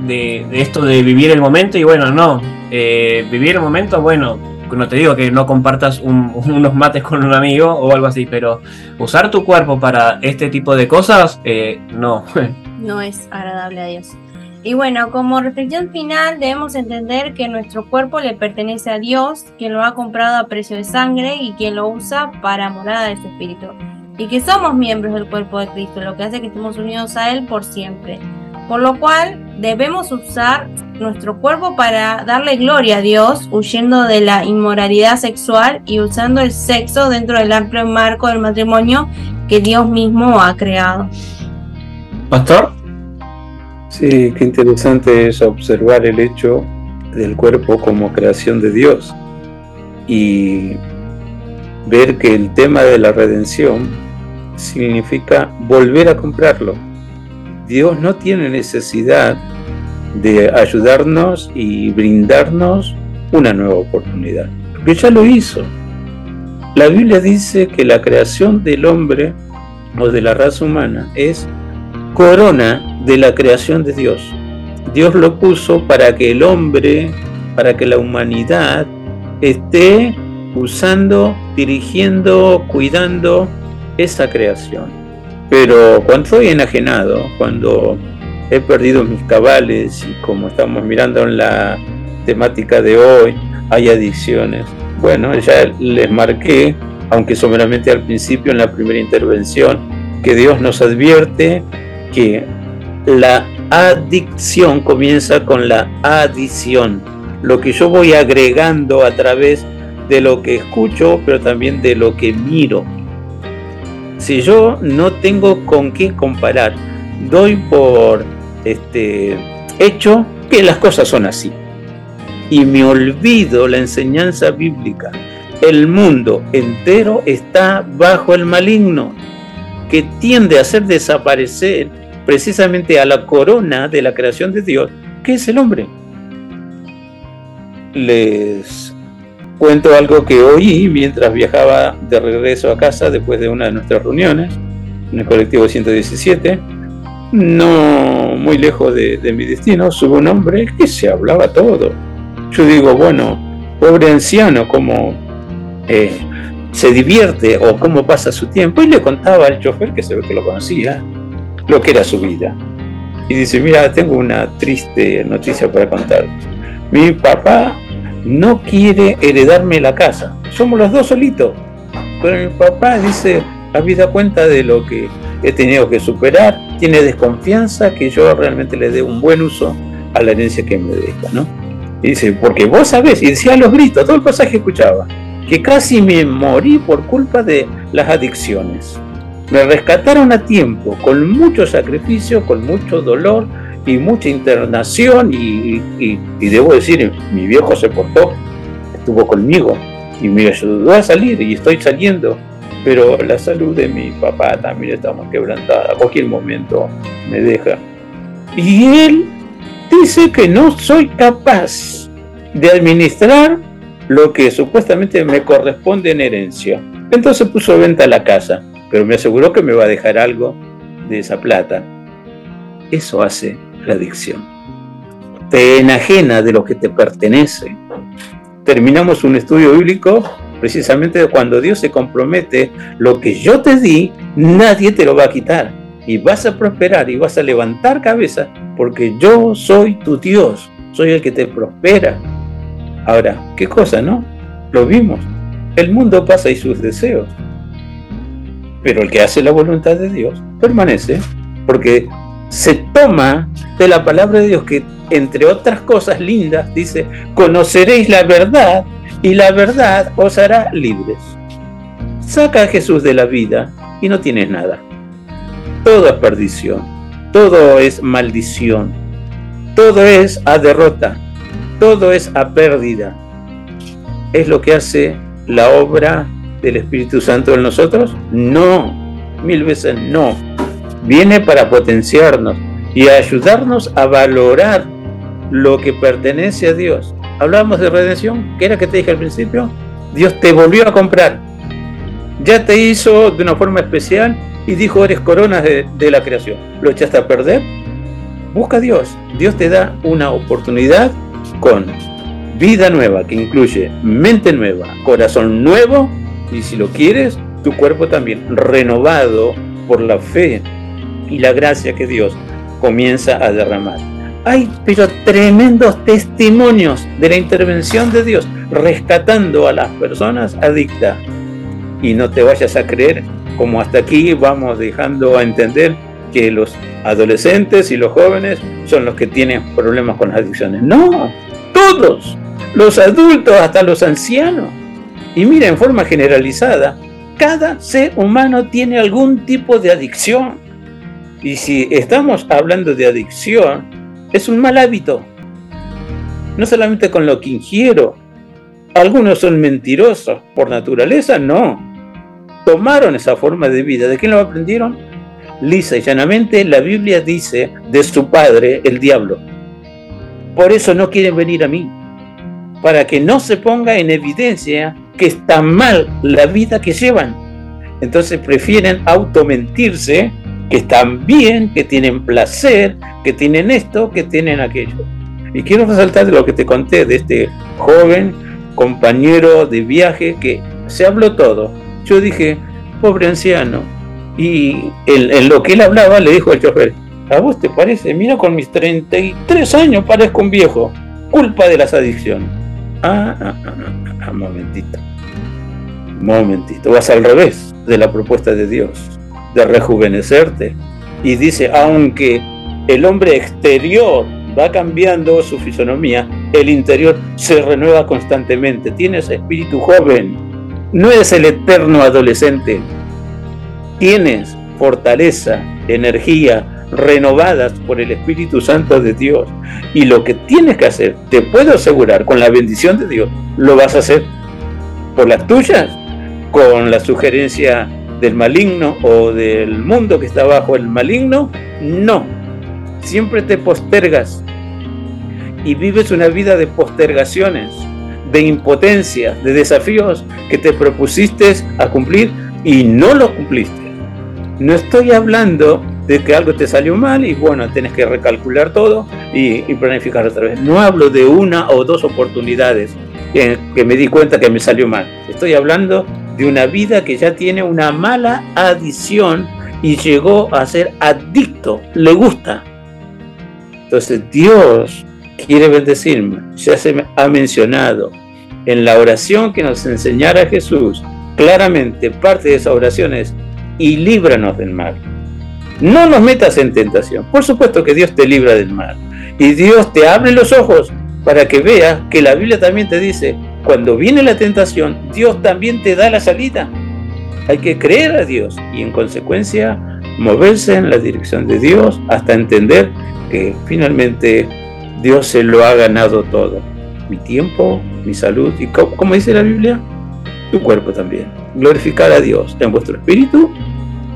Speaker 1: de, esto de vivir el momento y bueno, no, eh, vivir el momento, bueno, no te digo que no compartas unos mates con un amigo o algo así, pero usar tu cuerpo para este tipo de cosas, eh, no.
Speaker 2: No es agradable a Dios. Y bueno, como reflexión final debemos entender que nuestro cuerpo le pertenece a Dios, quien lo ha comprado a precio de sangre y quien lo usa para morada de su espíritu. Y que somos miembros del cuerpo de Cristo, lo que hace que estemos unidos a Él por siempre. Por lo cual debemos usar nuestro cuerpo para darle gloria a Dios, huyendo de la inmoralidad sexual y usando el sexo dentro del amplio marco del matrimonio que Dios mismo ha creado.
Speaker 1: Pastor.
Speaker 4: Sí, qué interesante es observar el hecho del cuerpo como creación de Dios y ver que el tema de la redención significa volver a comprarlo Dios no tiene necesidad de ayudarnos y brindarnos una nueva oportunidad, porque ya lo hizo. La Biblia dice que la creación del hombre o de la raza humana es corona de la creación de Dios. Dios lo puso para que el hombre, para que la humanidad esté usando, dirigiendo, cuidando esa creación. Pero cuando estoy enajenado, cuando he perdido mis cabales y como estamos mirando en la temática de hoy, hay adicciones. Bueno, ya les marqué, aunque someramente al principio en la primera intervención, que Dios nos advierte que la adicción comienza con la adición, lo que yo voy agregando a través de lo que escucho, pero también de lo que miro si yo no tengo con qué comparar, doy por este, hecho que las cosas son así. Y me olvido la enseñanza bíblica. El mundo entero está bajo el maligno, que tiende a hacer desaparecer precisamente a la corona de la creación de Dios, que es el hombre. Les cuento algo que oí mientras viajaba de regreso a casa después de una de nuestras reuniones en el colectivo 117. No muy lejos de, mi destino, sube un hombre que se hablaba todo. Yo digo, bueno, pobre anciano, cómo eh, se divierte o cómo pasa su tiempo. Y le contaba al chofer, que se ve que lo conocía, lo que era su vida. Y dice, mira, tengo una triste noticia para contar. Mi papá no quiere heredarme la casa. Somos los dos solitos. Pero mi papá dice, habéis dado cuenta de lo que he tenido que superar, tiene desconfianza que yo realmente le dé un buen uso a la herencia que me deja, ¿no? Y dice, porque vos sabés, y decía los gritos, todo el pasaje escuchaba, que casi me morí por culpa de las adicciones. Me rescataron a tiempo, con mucho sacrificio, con mucho dolor, y mucha internación y, debo decir, mi viejo se portó estuvo conmigo y me ayudó a salir y estoy saliendo. Pero la salud de mi papá también está muy quebrantada. A cualquier momento me deja. Y él dice que no soy capaz de administrar lo que supuestamente me corresponde en herencia. Entonces puso a venta la casa, pero me aseguró que me va a dejar algo de esa plata. Eso hace la adicción. Te enajena de lo que te pertenece. Terminamos un estudio bíblico precisamente cuando Dios se compromete, lo que yo te di, nadie te lo va a quitar. Y vas a prosperar y vas a levantar cabeza porque yo soy tu Dios, soy el que te prospera. Ahora, ¿qué cosa, no? Lo vimos. El mundo pasa y sus deseos. Pero el que hace la voluntad de Dios permanece porque se toma de la palabra de Dios que, entre otras cosas lindas, dice, conoceréis la verdad y la verdad os hará libres. Saca a Jesús de la vida y no tienes nada. Todo es perdición, todo es maldición, todo es a derrota, todo es a pérdida. ¿Es lo que hace la obra del Espíritu Santo en nosotros? No, mil veces no. Viene para potenciarnos y ayudarnos a valorar lo que pertenece a Dios hablábamos de redención, que era que te dije al principio, Dios te volvió a comprar. Ya te hizo de una forma especial y dijo, eres corona de, de la creación. ¿Lo echaste a perder? Busca a Dios. Dios te da una oportunidad con vida nueva, que incluye mente nueva, corazón nuevo y si lo quieres, tu cuerpo también, renovado por la fe y la gracia que Dios comienza a derramar. Hay pero tremendos testimonios de la intervención de Dios rescatando a las personas adictas. Y no te vayas a creer como hasta aquí vamos dejando a entender que los adolescentes y los jóvenes son los que tienen problemas con las adicciones. No, todos, los adultos hasta los ancianos. Y mira, en forma generalizada, cada ser humano tiene algún tipo de adicción. Y si estamos hablando de adicción, es un mal hábito. No solamente con lo que ingiero. Algunos son mentirosos por naturaleza, no. Tomaron esa forma de vida. ¿De quién lo aprendieron? Lisa y llanamente la Biblia dice de su padre, el diablo. Por eso no quieren venir a mí. Para que no se ponga en evidencia que está mal la vida que llevan. Entonces prefieren automentirse que están bien, que tienen placer, que tienen esto, que tienen aquello. Y quiero resaltar de lo que te conté de este joven compañero de viaje que se habló todo. Yo dije, pobre anciano. Y en, lo que él hablaba le dijo al chofer, ¿a vos te parece? Mira, con mis 33 años parezco un viejo. Culpa de las adicciones. Ah, ah, ah, ah, ah momentito. Momentito. Vas al revés de la propuesta de Dios de rejuvenecerte. Y dice, aunque el hombre exterior va cambiando su fisonomía, el interior se renueva constantemente. Tienes espíritu joven, no es el eterno adolescente. Tienes fortaleza, energía renovadas por el Espíritu Santo de Dios. Y lo que tienes que hacer, te puedo asegurar, con la bendición de Dios, lo vas a hacer por las tuyas, con la sugerencia del maligno o del mundo que está bajo el maligno, no. Siempre te postergas y vives una vida de postergaciones, de impotencia, de desafíos que te propusiste a cumplir y no lo cumpliste. No estoy hablando de que algo te salió mal y bueno, tienes que recalcular todo y, planificar otra vez. No hablo de una o dos oportunidades que me di cuenta que me salió mal. Estoy hablando de una vida que ya tiene una mala adición y llegó a ser adicto, le gusta. Entonces Dios quiere bendecirme. Ya se ha mencionado en la oración que nos enseñara Jesús, claramente parte de esa oración es, y líbranos del mal. No nos metas en tentación. Por supuesto que Dios te libra del mal. Y Dios te abre los ojos para que veas que la Biblia también te dice, cuando viene la tentación, Dios también te da la salida. Hay que creer a Dios y en consecuencia moverse en la dirección de Dios hasta entender que finalmente Dios se lo ha ganado todo. Mi tiempo mi salud y, como dice la Biblia, tu cuerpo también. Glorificar a Dios en vuestro espíritu,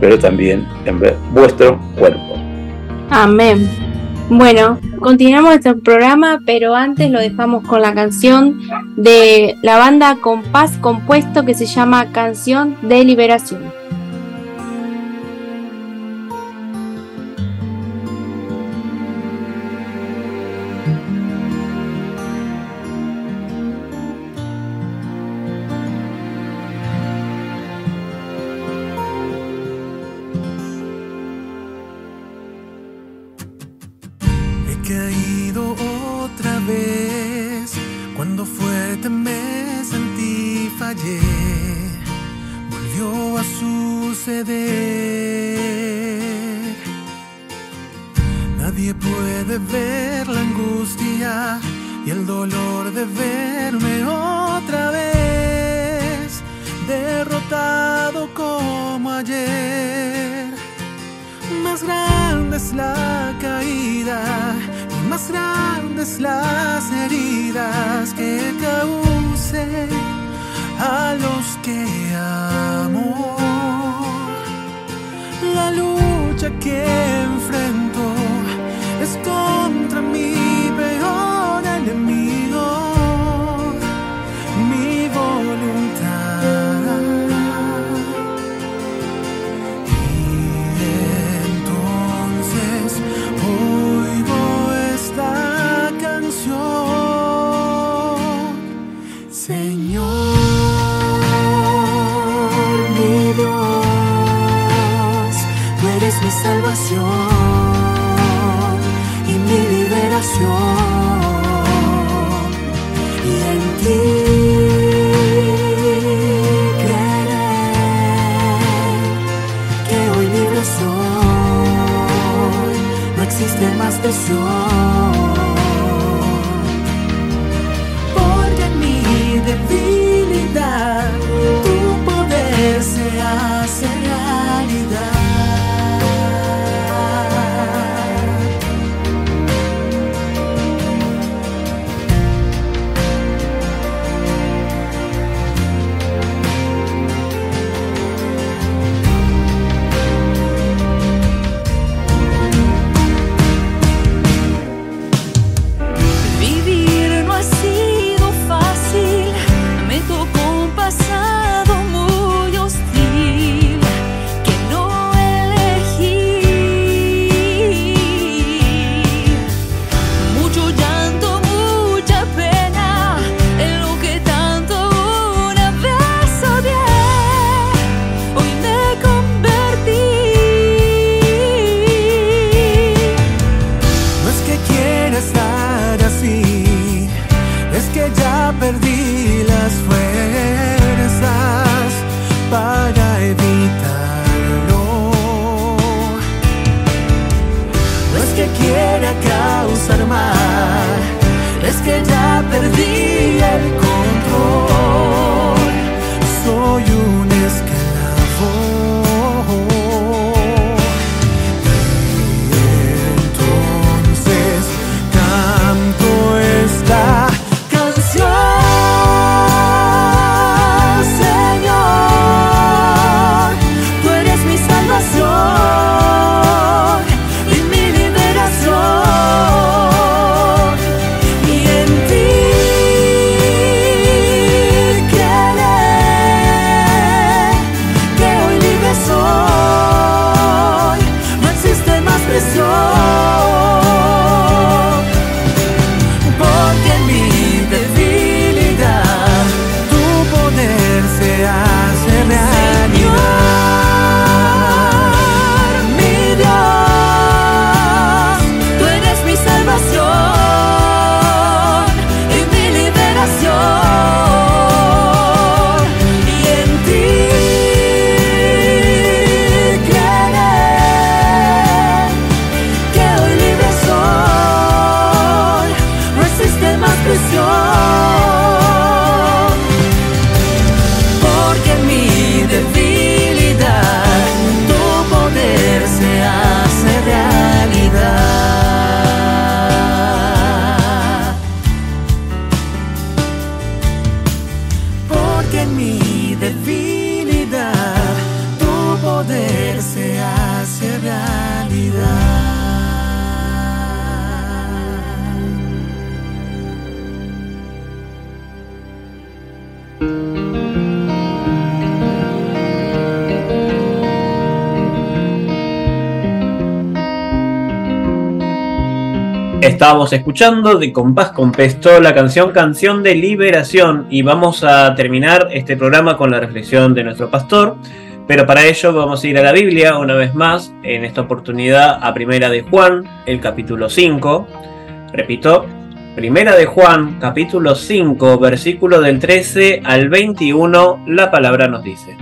Speaker 4: pero también en vuestro cuerpo.
Speaker 5: Amén. Bueno, continuamos este programa, pero antes lo dejamos con la canción de la banda Compás Compuesto que se llama Canción de Liberación.
Speaker 1: Estábamos escuchando de Compás con Pesto la canción Canción de Liberación y vamos a terminar este programa con la reflexión de nuestro pastor, pero para ello vamos a ir a la Biblia una vez más, en esta oportunidad a Primera de Juan, el capítulo 5. Repito, Primera de Juan, capítulo 5, versículo del 13 al 21, la palabra nos dice.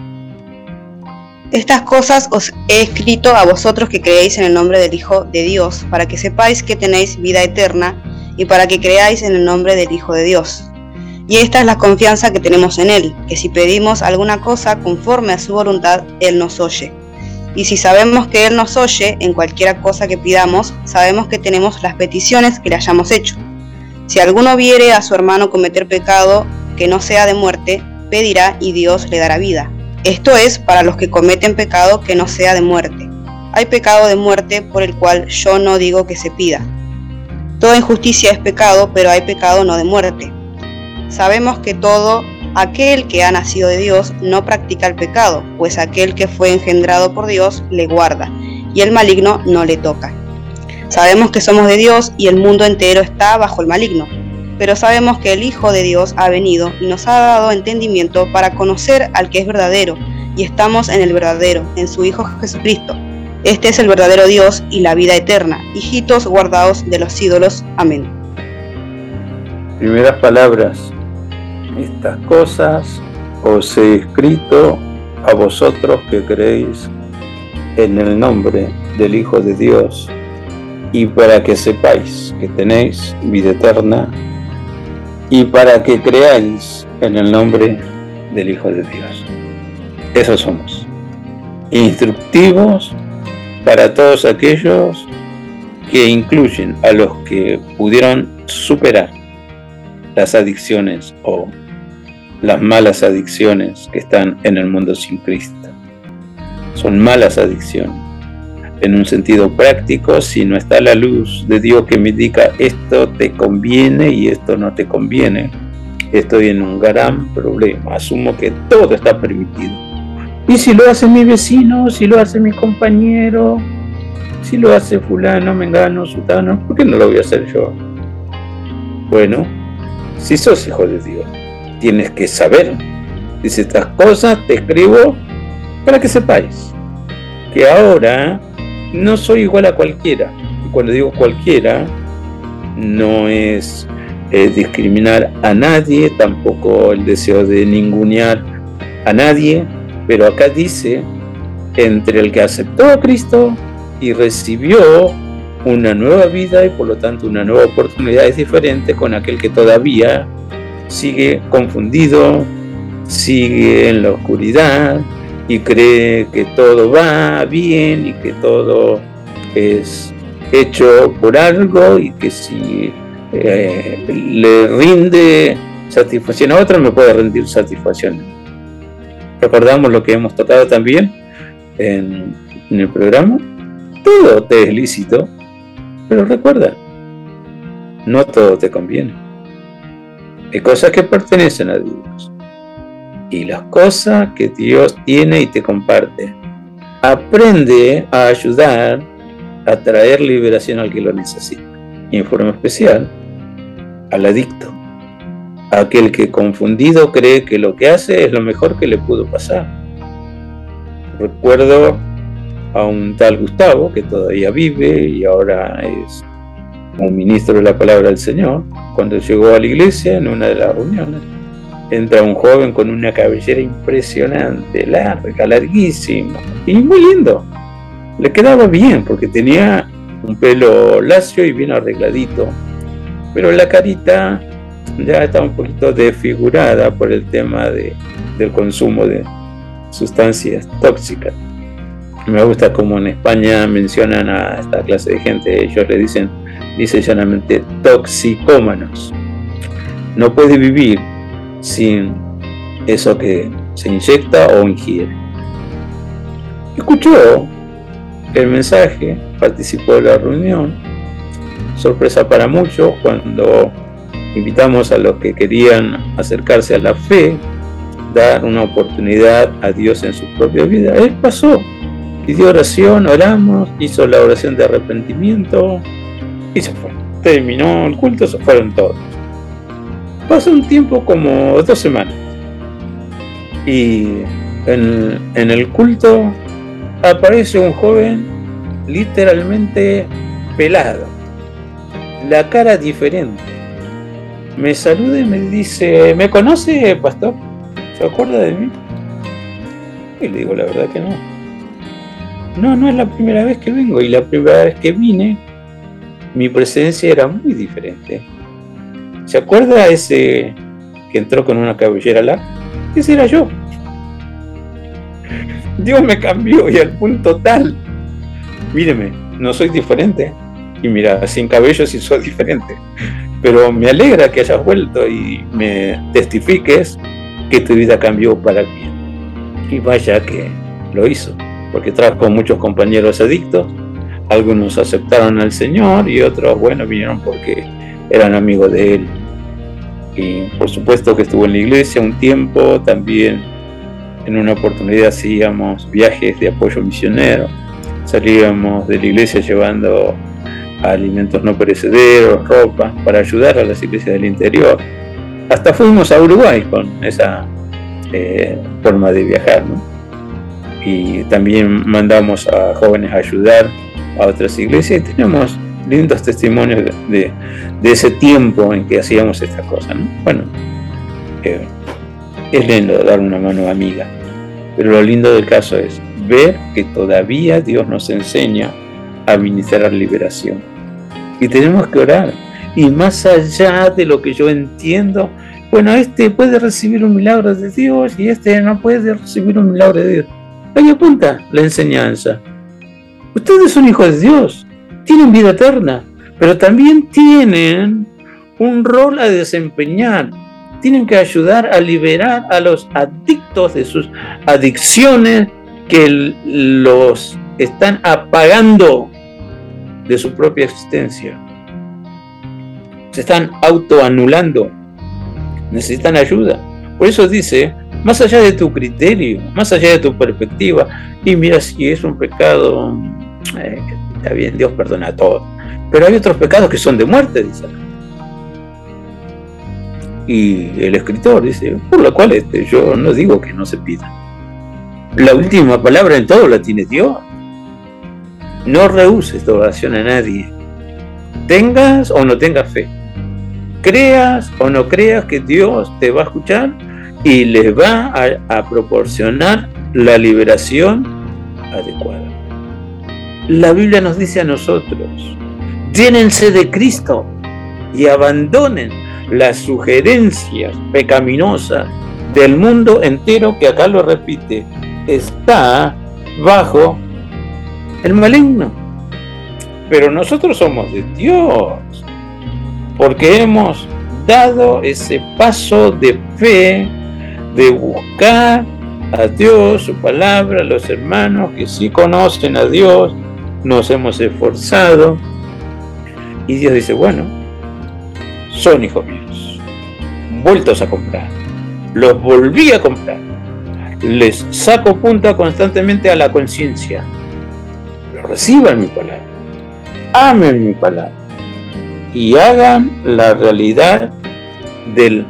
Speaker 3: Estas cosas os he escrito a vosotros que creéis en el nombre del Hijo de Dios, para que sepáis que tenéis vida eterna y para que creáis en el nombre del Hijo de Dios. Y esta es la confianza que tenemos en Él, que si pedimos alguna cosa conforme a su voluntad, Él nos oye. Y si sabemos que Él nos oye en cualquiera cosa que pidamos, sabemos que tenemos las peticiones que le hayamos hecho. Si alguno viere a su hermano cometer pecado que no sea de muerte, pedirá y Dios le dará vida. Esto es para los que cometen pecado que no sea de muerte. Hay pecado de muerte por el cual yo no digo que se pida. Toda injusticia es pecado, pero hay pecado no de muerte. Sabemos que todo aquel que ha nacido de Dios no practica el pecado, pues aquel que fue engendrado por Dios le guarda, y el maligno no le toca. Sabemos que somos de Dios y el mundo entero está bajo el maligno pero sabemos que el Hijo de Dios ha venido y nos ha dado entendimiento para conocer al que es verdadero, y estamos en el verdadero, en su Hijo Jesucristo. Este es el verdadero Dios y la vida eterna, hijitos guardados de los ídolos. Amén.
Speaker 4: Primeras palabras. Estas cosas os he escrito a vosotros que creéis en el nombre del Hijo de Dios y para que sepáis que tenéis vida eterna y para que creáis en el nombre del Hijo de Dios. Eso somos. Instructivos para todos aquellos que incluyen a los que pudieron superar las adicciones o las malas adicciones que están en el mundo sin Cristo. Son malas adicciones en un sentido práctico, si no está la luz de Dios que me indica esto te conviene y esto no te conviene, estoy en un gran problema. Asumo que todo está permitido. Y si lo hace mi vecino, si lo hace mi compañero, si lo hace fulano, mengano, sutano, ¿por qué no lo voy a hacer yo? Bueno, si sos hijo de Dios, tienes que saber. Dice estas cosas, te escribo para que sepáis que ahora no soy igual a cualquiera. Cuando digo cualquiera, no es eh, discriminar a nadie, tampoco el deseo de ningunear a nadie, pero acá dice, entre el que aceptó a Cristo y recibió una nueva vida y por lo tanto una nueva oportunidad es diferente con aquel que todavía sigue confundido, sigue en la oscuridad, y cree que todo va bien y que todo es hecho por algo y que si eh, le rinde satisfacción a otro me puede rendir satisfacción. Recordamos lo que hemos tocado también en el programa. Todo te es lícito, pero recuerda, no todo te conviene. Hay cosas que pertenecen a Dios y las cosas que Dios tiene y te comparte. Aprende a ayudar a traer liberación al que lo necesita. Y en forma especial, al adicto. Aquel que confundido cree que lo que hace es lo mejor que le pudo pasar. Recuerdo a un tal Gustavo que todavía vive y ahora es un ministro de la palabra del Señor, cuando llegó a la iglesia en una de las reuniones entra un joven con una cabellera impresionante, larga, larguísima y muy lindo. Le quedaba bien porque tenía un pelo lacio y bien arregladito, pero la carita ya estaba un poquito desfigurada por el tema de, del consumo de sustancias tóxicas. Me gusta como en España mencionan a esta clase de gente, ellos le dicen, dice llanamente, toxicómanos. No puede vivir sin eso que se inyecta o ingiere. Escuchó el mensaje, participó de la reunión, sorpresa para muchos cuando invitamos a los que querían acercarse a la fe, dar una oportunidad a Dios en su propia vida. Él pasó, pidió oración, oramos, hizo la oración de arrepentimiento y se fue. Terminó el culto, se fueron todos. Pasó un tiempo como dos semanas. Y en, en el culto aparece un joven literalmente pelado, la cara diferente. Me saluda y me dice, ¿me conoce, pastor? ¿Se acuerda de mí? Y le digo, la verdad que no. No, no es la primera vez que vengo y la primera vez que vine, mi presencia era muy diferente. ¿Se acuerda ese que entró con una cabellera larga? Ese era yo. Dios me cambió y al punto tal. Míreme, no soy diferente. Y mira, sin cabello sí soy diferente. Pero me alegra que hayas vuelto y me testifiques que tu vida cambió para bien. Y vaya que lo hizo, porque trajo muchos compañeros adictos. Algunos aceptaron al Señor y otros, bueno, vinieron porque eran amigos de Él. Y por supuesto que estuvo en la iglesia un tiempo, también en una oportunidad hacíamos viajes de apoyo misionero, salíamos de la iglesia llevando alimentos no perecederos, ropa, para ayudar a las iglesias del interior. Hasta fuimos a Uruguay con esa eh, forma de viajar. Y también mandamos a jóvenes a ayudar a otras iglesias y tenemos lindos testimonios de, ese tiempo en que hacíamos estas cosas. Bueno, eh, es lindo dar una mano amiga, pero lo lindo del caso es ver que todavía Dios nos enseña a ministrar liberación. Y tenemos que orar. Y más allá de lo que yo entiendo, bueno, este puede recibir un milagro de Dios y este no puede recibir un milagro de Dios. Ahí apunta la enseñanza. Ustedes son hijos de Dios, tienen vida eterna, pero también tienen un rol a desempeñar tienen que ayudar a liberar a los adictos de sus adicciones que los están apagando de su propia existencia. Se están autoanulando. Necesitan ayuda. Por eso dice, más allá de tu criterio, más allá de tu perspectiva, y mira si es un pecado, eh, está bien, Dios perdona a todos. Pero hay otros pecados que son de muerte, dice y el escritor dice, por lo cual este, yo no digo que no se pida. La última palabra en todo la tiene Dios. No rehuses tu oración a nadie. Tengas o no tengas fe. Creas o no creas que Dios te va a escuchar y les va a, a proporcionar la liberación adecuada. La Biblia nos dice a nosotros, llénense de Cristo y abandonen las sugerencias pecaminosas del mundo entero, que acá lo repite, está bajo el maligno. Pero nosotros somos de Dios, porque hemos dado ese paso de fe, de buscar a Dios, su palabra, los hermanos que sí conocen a Dios, nos hemos esforzado. Y Dios dice, bueno, son hijos míos vueltos a comprar. Los volví a comprar. Les saco punta constantemente a la conciencia. Reciban mi palabra. Amen mi palabra. Y hagan la realidad del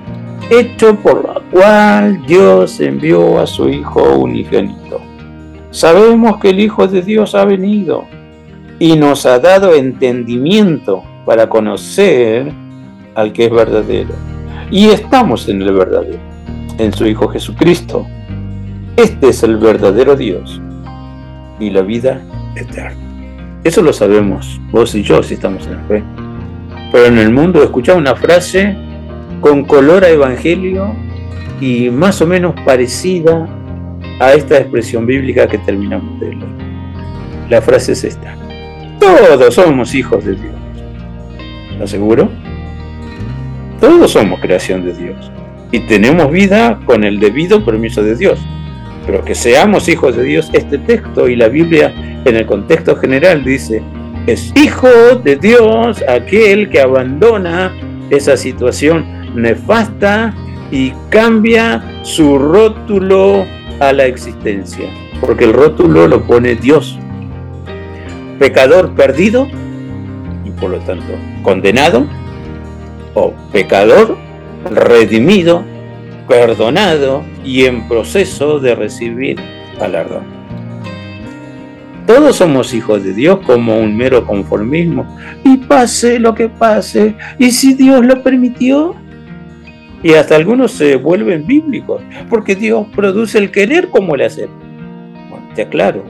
Speaker 4: hecho por la cual Dios envió a su Hijo unigénito. Sabemos que el Hijo de Dios ha venido y nos ha dado entendimiento para conocer al que es verdadero y estamos en el verdadero, en su Hijo Jesucristo. Este es el verdadero Dios y la vida eterna. Eso lo sabemos vos y yo si estamos en la fe. Pero en el mundo escuchamos una frase con color a evangelio y más o menos parecida a esta expresión bíblica que terminamos de leer. La frase es esta. Todos somos hijos de Dios. ¿Lo aseguro? Todos somos creación de Dios. y tenemos vida con el debido permiso de Dios. Pero que seamos hijos de Dios, este texto y la Biblia en el contexto general dice, es hijo de Dios aquel que abandona esa situación nefasta y cambia su rótulo a la existencia, porque el rótulo lo pone Dios. Pecador perdido y por lo tanto condenado, o pecador redimido, perdonado y en proceso de recibir galardón. Todos somos hijos de Dios como un mero conformismo. Y pase lo que pase. ¿Y si Dios lo permitió? Y hasta algunos se vuelven bíblicos, porque Dios produce el querer como el hacer. Bueno, te aclaro,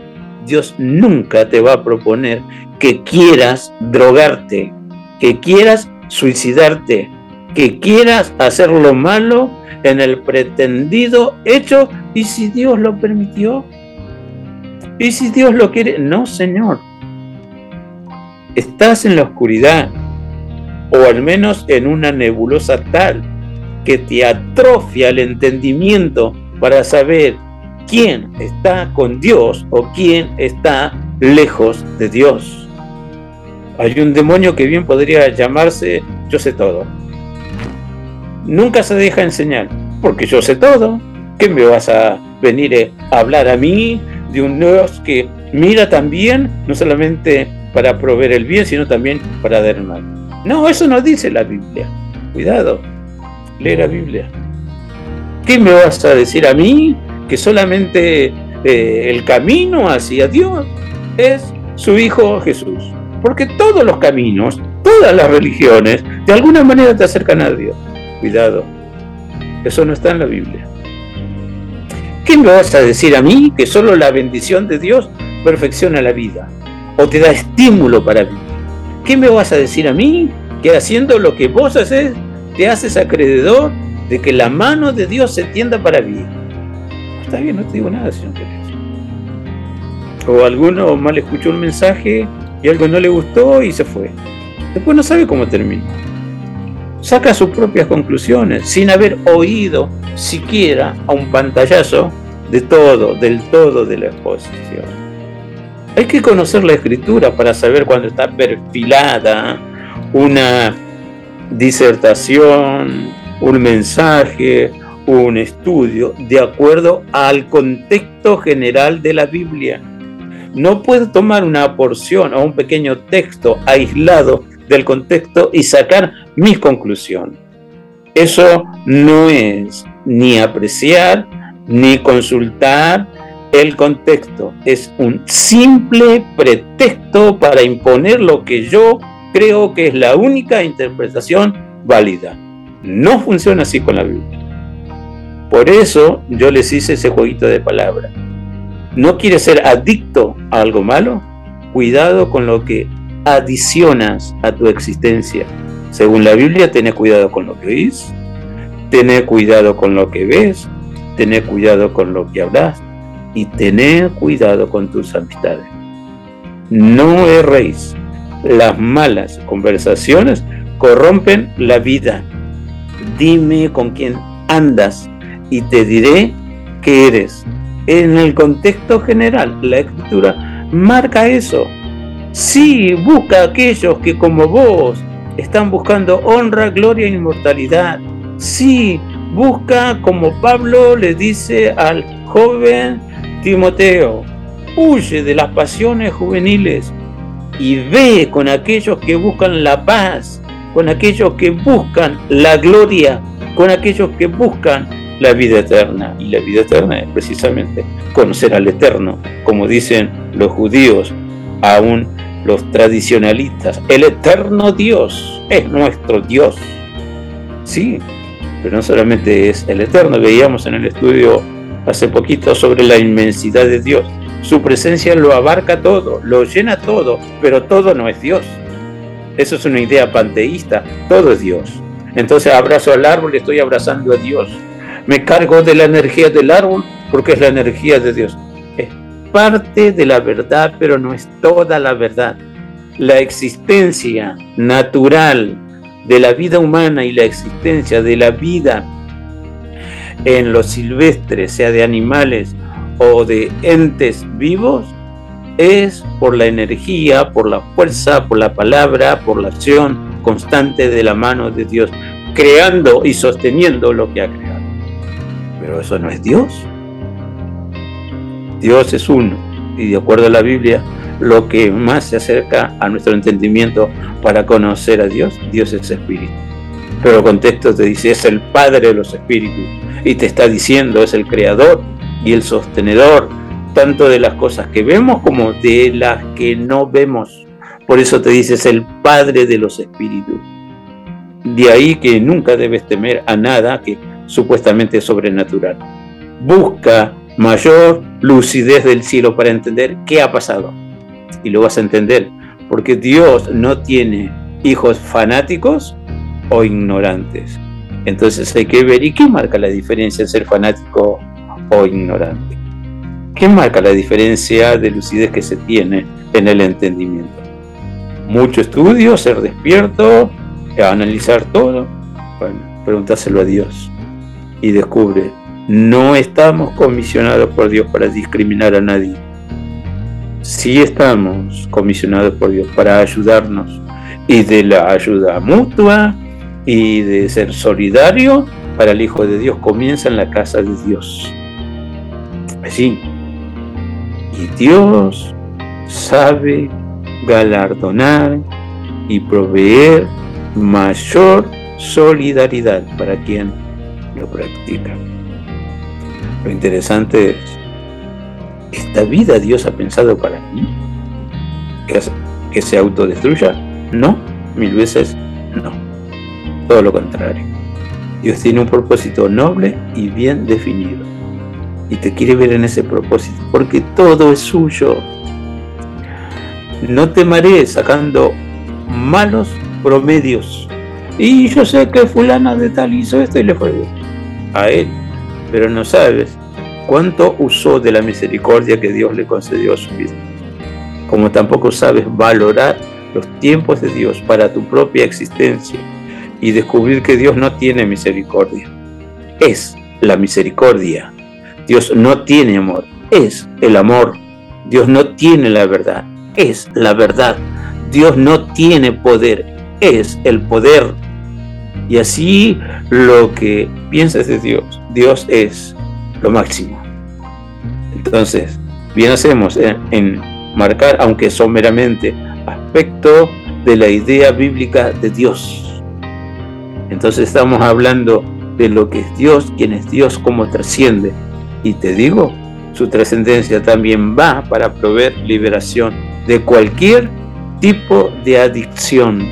Speaker 4: Dios nunca te va a proponer que quieras drogarte, que quieras suicidarte, que quieras hacer lo malo en el pretendido hecho y si Dios lo permitió. Y si Dios lo quiere, no, Señor. Estás en la oscuridad o al menos en una nebulosa tal que te atrofia el entendimiento para saber quién está con Dios o quién está lejos de Dios. Hay un demonio que bien podría llamarse yo sé todo. Nunca se deja enseñar, porque yo sé todo. ¿Qué me vas a venir a hablar a mí de un Dios que mira también, no solamente para proveer el bien, sino también para dar el mal? No, eso no dice la Biblia. Cuidado, lee la Biblia. ¿Qué me vas a decir a mí que solamente eh, el camino hacia Dios es su Hijo Jesús? Porque todos los caminos, todas las religiones, de alguna manera te acercan a Dios. Cuidado, eso no está en la Biblia. ¿Qué me vas a decir a mí que solo la bendición de Dios perfecciona la vida o te da estímulo para vivir? ¿Qué me vas a decir a mí que haciendo lo que vos haces te haces acreedor de que la mano de Dios se tienda para vivir? Está bien, no te digo nada, señor O alguno mal escuchó un mensaje y algo no le gustó y se fue. Después no sabe cómo termina. Saca sus propias conclusiones sin haber oído siquiera a un pantallazo de todo, del todo de la exposición. Hay que conocer la escritura para saber cuándo está perfilada una disertación, un mensaje, un estudio de acuerdo al contexto general de la Biblia. No puedo tomar una porción o un pequeño texto aislado del contexto y sacar mis conclusiones. Eso no es ni apreciar ni consultar el contexto. Es un simple pretexto para imponer lo que yo creo que es la única interpretación válida. No funciona así con la Biblia. Por eso yo les hice ese jueguito de palabras. ¿No quieres ser adicto a algo malo? Cuidado con lo que adicionas a tu existencia. Según la Biblia, ten cuidado con lo que oís, ten cuidado con lo que ves, ten cuidado con lo que hablas y ten cuidado con tus amistades. No erréis. Las malas conversaciones corrompen la vida. Dime con quién andas y te diré qué eres en el contexto general, la escritura marca eso. Sí, busca a aquellos que como vos están buscando honra, gloria e inmortalidad. Sí, busca como Pablo le dice al joven Timoteo, huye de las pasiones juveniles y ve con aquellos que buscan la paz, con aquellos que buscan la gloria, con aquellos que buscan la vida eterna. Y la vida eterna es precisamente conocer al Eterno, como dicen los judíos, aún los tradicionalistas. El eterno Dios es nuestro Dios. Sí, pero no solamente es el eterno, veíamos en el estudio hace poquito sobre la inmensidad de Dios. Su presencia lo abarca todo, lo llena todo, pero todo no es Dios. Eso es una idea panteísta, todo es Dios. Entonces abrazo al árbol y estoy abrazando a Dios me cargo de la energía del árbol porque es la energía de Dios. Es parte de la verdad, pero no es toda la verdad. La existencia natural de la vida humana y la existencia de la vida en lo silvestre, sea de animales o de entes vivos, es por la energía, por la fuerza, por la palabra, por la acción constante de la mano de Dios, creando y sosteniendo lo que ha creado. Pero eso no es Dios. Dios es uno. Y de acuerdo a la Biblia, lo que más se acerca a nuestro entendimiento para conocer a Dios, Dios es espíritu. Pero el contexto te dice, es el Padre de los espíritus. Y te está diciendo, es el creador y el sostenedor, tanto de las cosas que vemos como de las que no vemos. Por eso te dice, es el Padre de los espíritus. De ahí que nunca debes temer a nada que supuestamente es sobrenatural. Busca mayor lucidez del cielo para entender qué ha pasado. Y lo vas a entender, porque Dios no tiene hijos fanáticos o ignorantes. Entonces hay que ver, ¿y qué marca la diferencia en ser fanático o ignorante? ¿Qué marca la diferencia de lucidez que se tiene en el entendimiento? Mucho estudio, ser despierto, analizar todo. Bueno, pregúntaselo a Dios y descubre, no estamos comisionados por Dios para discriminar a nadie. Sí estamos comisionados por Dios para ayudarnos y de la ayuda mutua y de ser solidario para el Hijo de Dios comienza en la casa de Dios. Así. Y Dios sabe galardonar y proveer mayor solidaridad para quien lo practica. Lo interesante es, ¿esta vida Dios ha pensado para mí? ¿Que, que se autodestruya? No, mil veces no. Todo lo contrario. Dios tiene un propósito noble y bien definido. Y te quiere ver en ese propósito, porque todo es suyo. No te marees sacando malos promedios. Y yo sé que fulana de tal hizo esto y le fue bien a él, pero no sabes cuánto usó de la misericordia que Dios le concedió a su vida. Como tampoco sabes valorar los tiempos de Dios para tu propia existencia y descubrir que Dios no tiene misericordia. Es la misericordia. Dios no tiene amor. Es el amor. Dios no tiene la verdad. Es la verdad. Dios no tiene poder. Es el poder. Y así lo que piensas de Dios, Dios es lo máximo. Entonces, bien hacemos en, marcar, aunque someramente, aspecto de la idea bíblica de Dios. Entonces estamos hablando de lo que es Dios, quién es Dios, cómo trasciende. Y te digo, su trascendencia también va para proveer liberación de cualquier tipo de adicción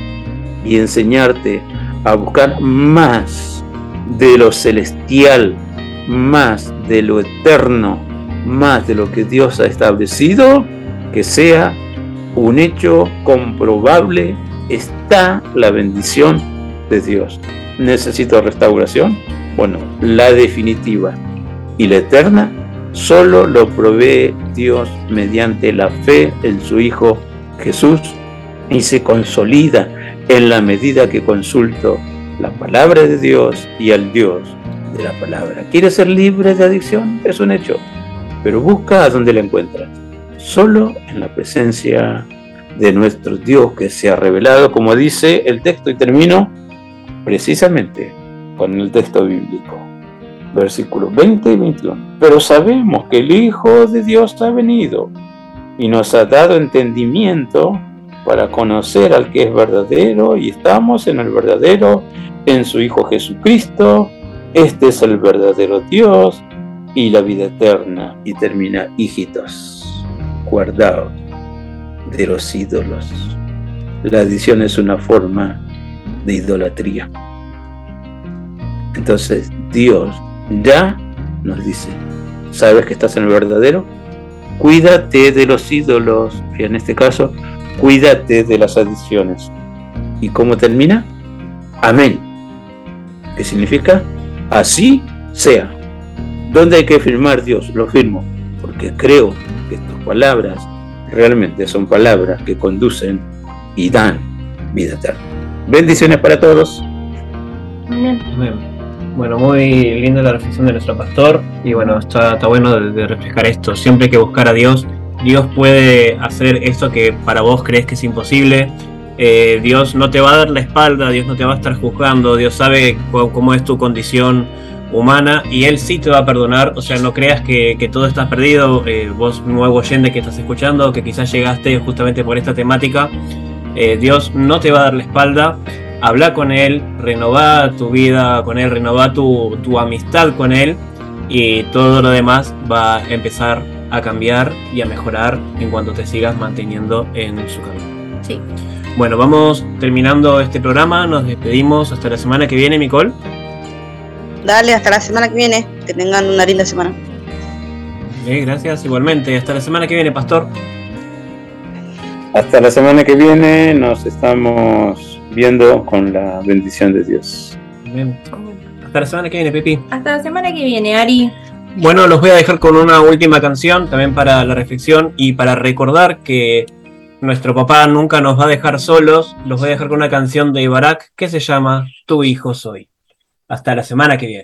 Speaker 4: y enseñarte a buscar más de lo celestial, más de lo eterno, más de lo que Dios ha establecido, que sea un hecho comprobable, está la bendición de Dios. ¿Necesito restauración? Bueno, la definitiva y la eterna solo lo provee Dios mediante la fe en su Hijo Jesús y se consolida en la medida que consulto la palabra de Dios y al Dios de la palabra. ¿Quieres ser libre de adicción? Es un hecho, pero busca a donde la encuentras. Solo en la presencia de nuestro Dios que se ha revelado, como dice el texto, y termino precisamente con el texto bíblico, versículos 20 y 21. Pero sabemos que el Hijo de Dios ha venido y nos ha dado entendimiento para conocer al que es verdadero y estamos en el verdadero, en su Hijo Jesucristo. Este es el verdadero Dios y la vida eterna. Y termina, hijitos, guardaos de los ídolos. La adición es una forma de idolatría. Entonces Dios ya nos dice, ¿sabes que estás en el verdadero? Cuídate de los ídolos, y en este caso cuídate de las adicciones. ¿Y cómo termina? Amén. ¿Qué significa? Así sea. ¿Dónde hay que firmar Dios? Lo firmo, porque creo que tus palabras realmente son palabras que conducen y dan vida eterna. Bendiciones para todos.
Speaker 2: Amén.
Speaker 1: Bueno, muy linda la reflexión de nuestro pastor y bueno, está, está bueno de, de reflejar esto. Siempre hay que buscar a Dios. Dios puede hacer esto que para vos crees que es imposible. Eh, Dios no te va a dar la espalda, Dios no te va a estar juzgando, Dios sabe cómo es tu condición humana y Él sí te va a perdonar. O sea, no creas que, que todo está perdido. Eh, vos, nuevo oyente que estás escuchando, que quizás llegaste justamente por esta temática, eh, Dios no te va a dar la espalda. Habla con Él, renová tu vida con Él, renová tu, tu amistad con Él y todo lo demás va a empezar a cambiar y a mejorar en cuanto te sigas manteniendo en su camino.
Speaker 2: Sí.
Speaker 1: Bueno, vamos terminando este programa, nos despedimos hasta la semana que viene, Nicole.
Speaker 3: Dale, hasta la semana que viene. Que tengan una linda semana.
Speaker 1: Eh, gracias, igualmente. Hasta la semana que viene, Pastor.
Speaker 4: Hasta la semana que viene nos estamos viendo con la bendición de Dios.
Speaker 1: Bien. Hasta la semana que viene, Pepi.
Speaker 6: Hasta la semana que viene, Ari.
Speaker 1: Bueno, los voy a dejar con una última canción también para la reflexión y para recordar que nuestro papá nunca nos va a dejar solos. Los voy a dejar con una canción de Ibarak que se llama Tu hijo soy. Hasta la semana que viene.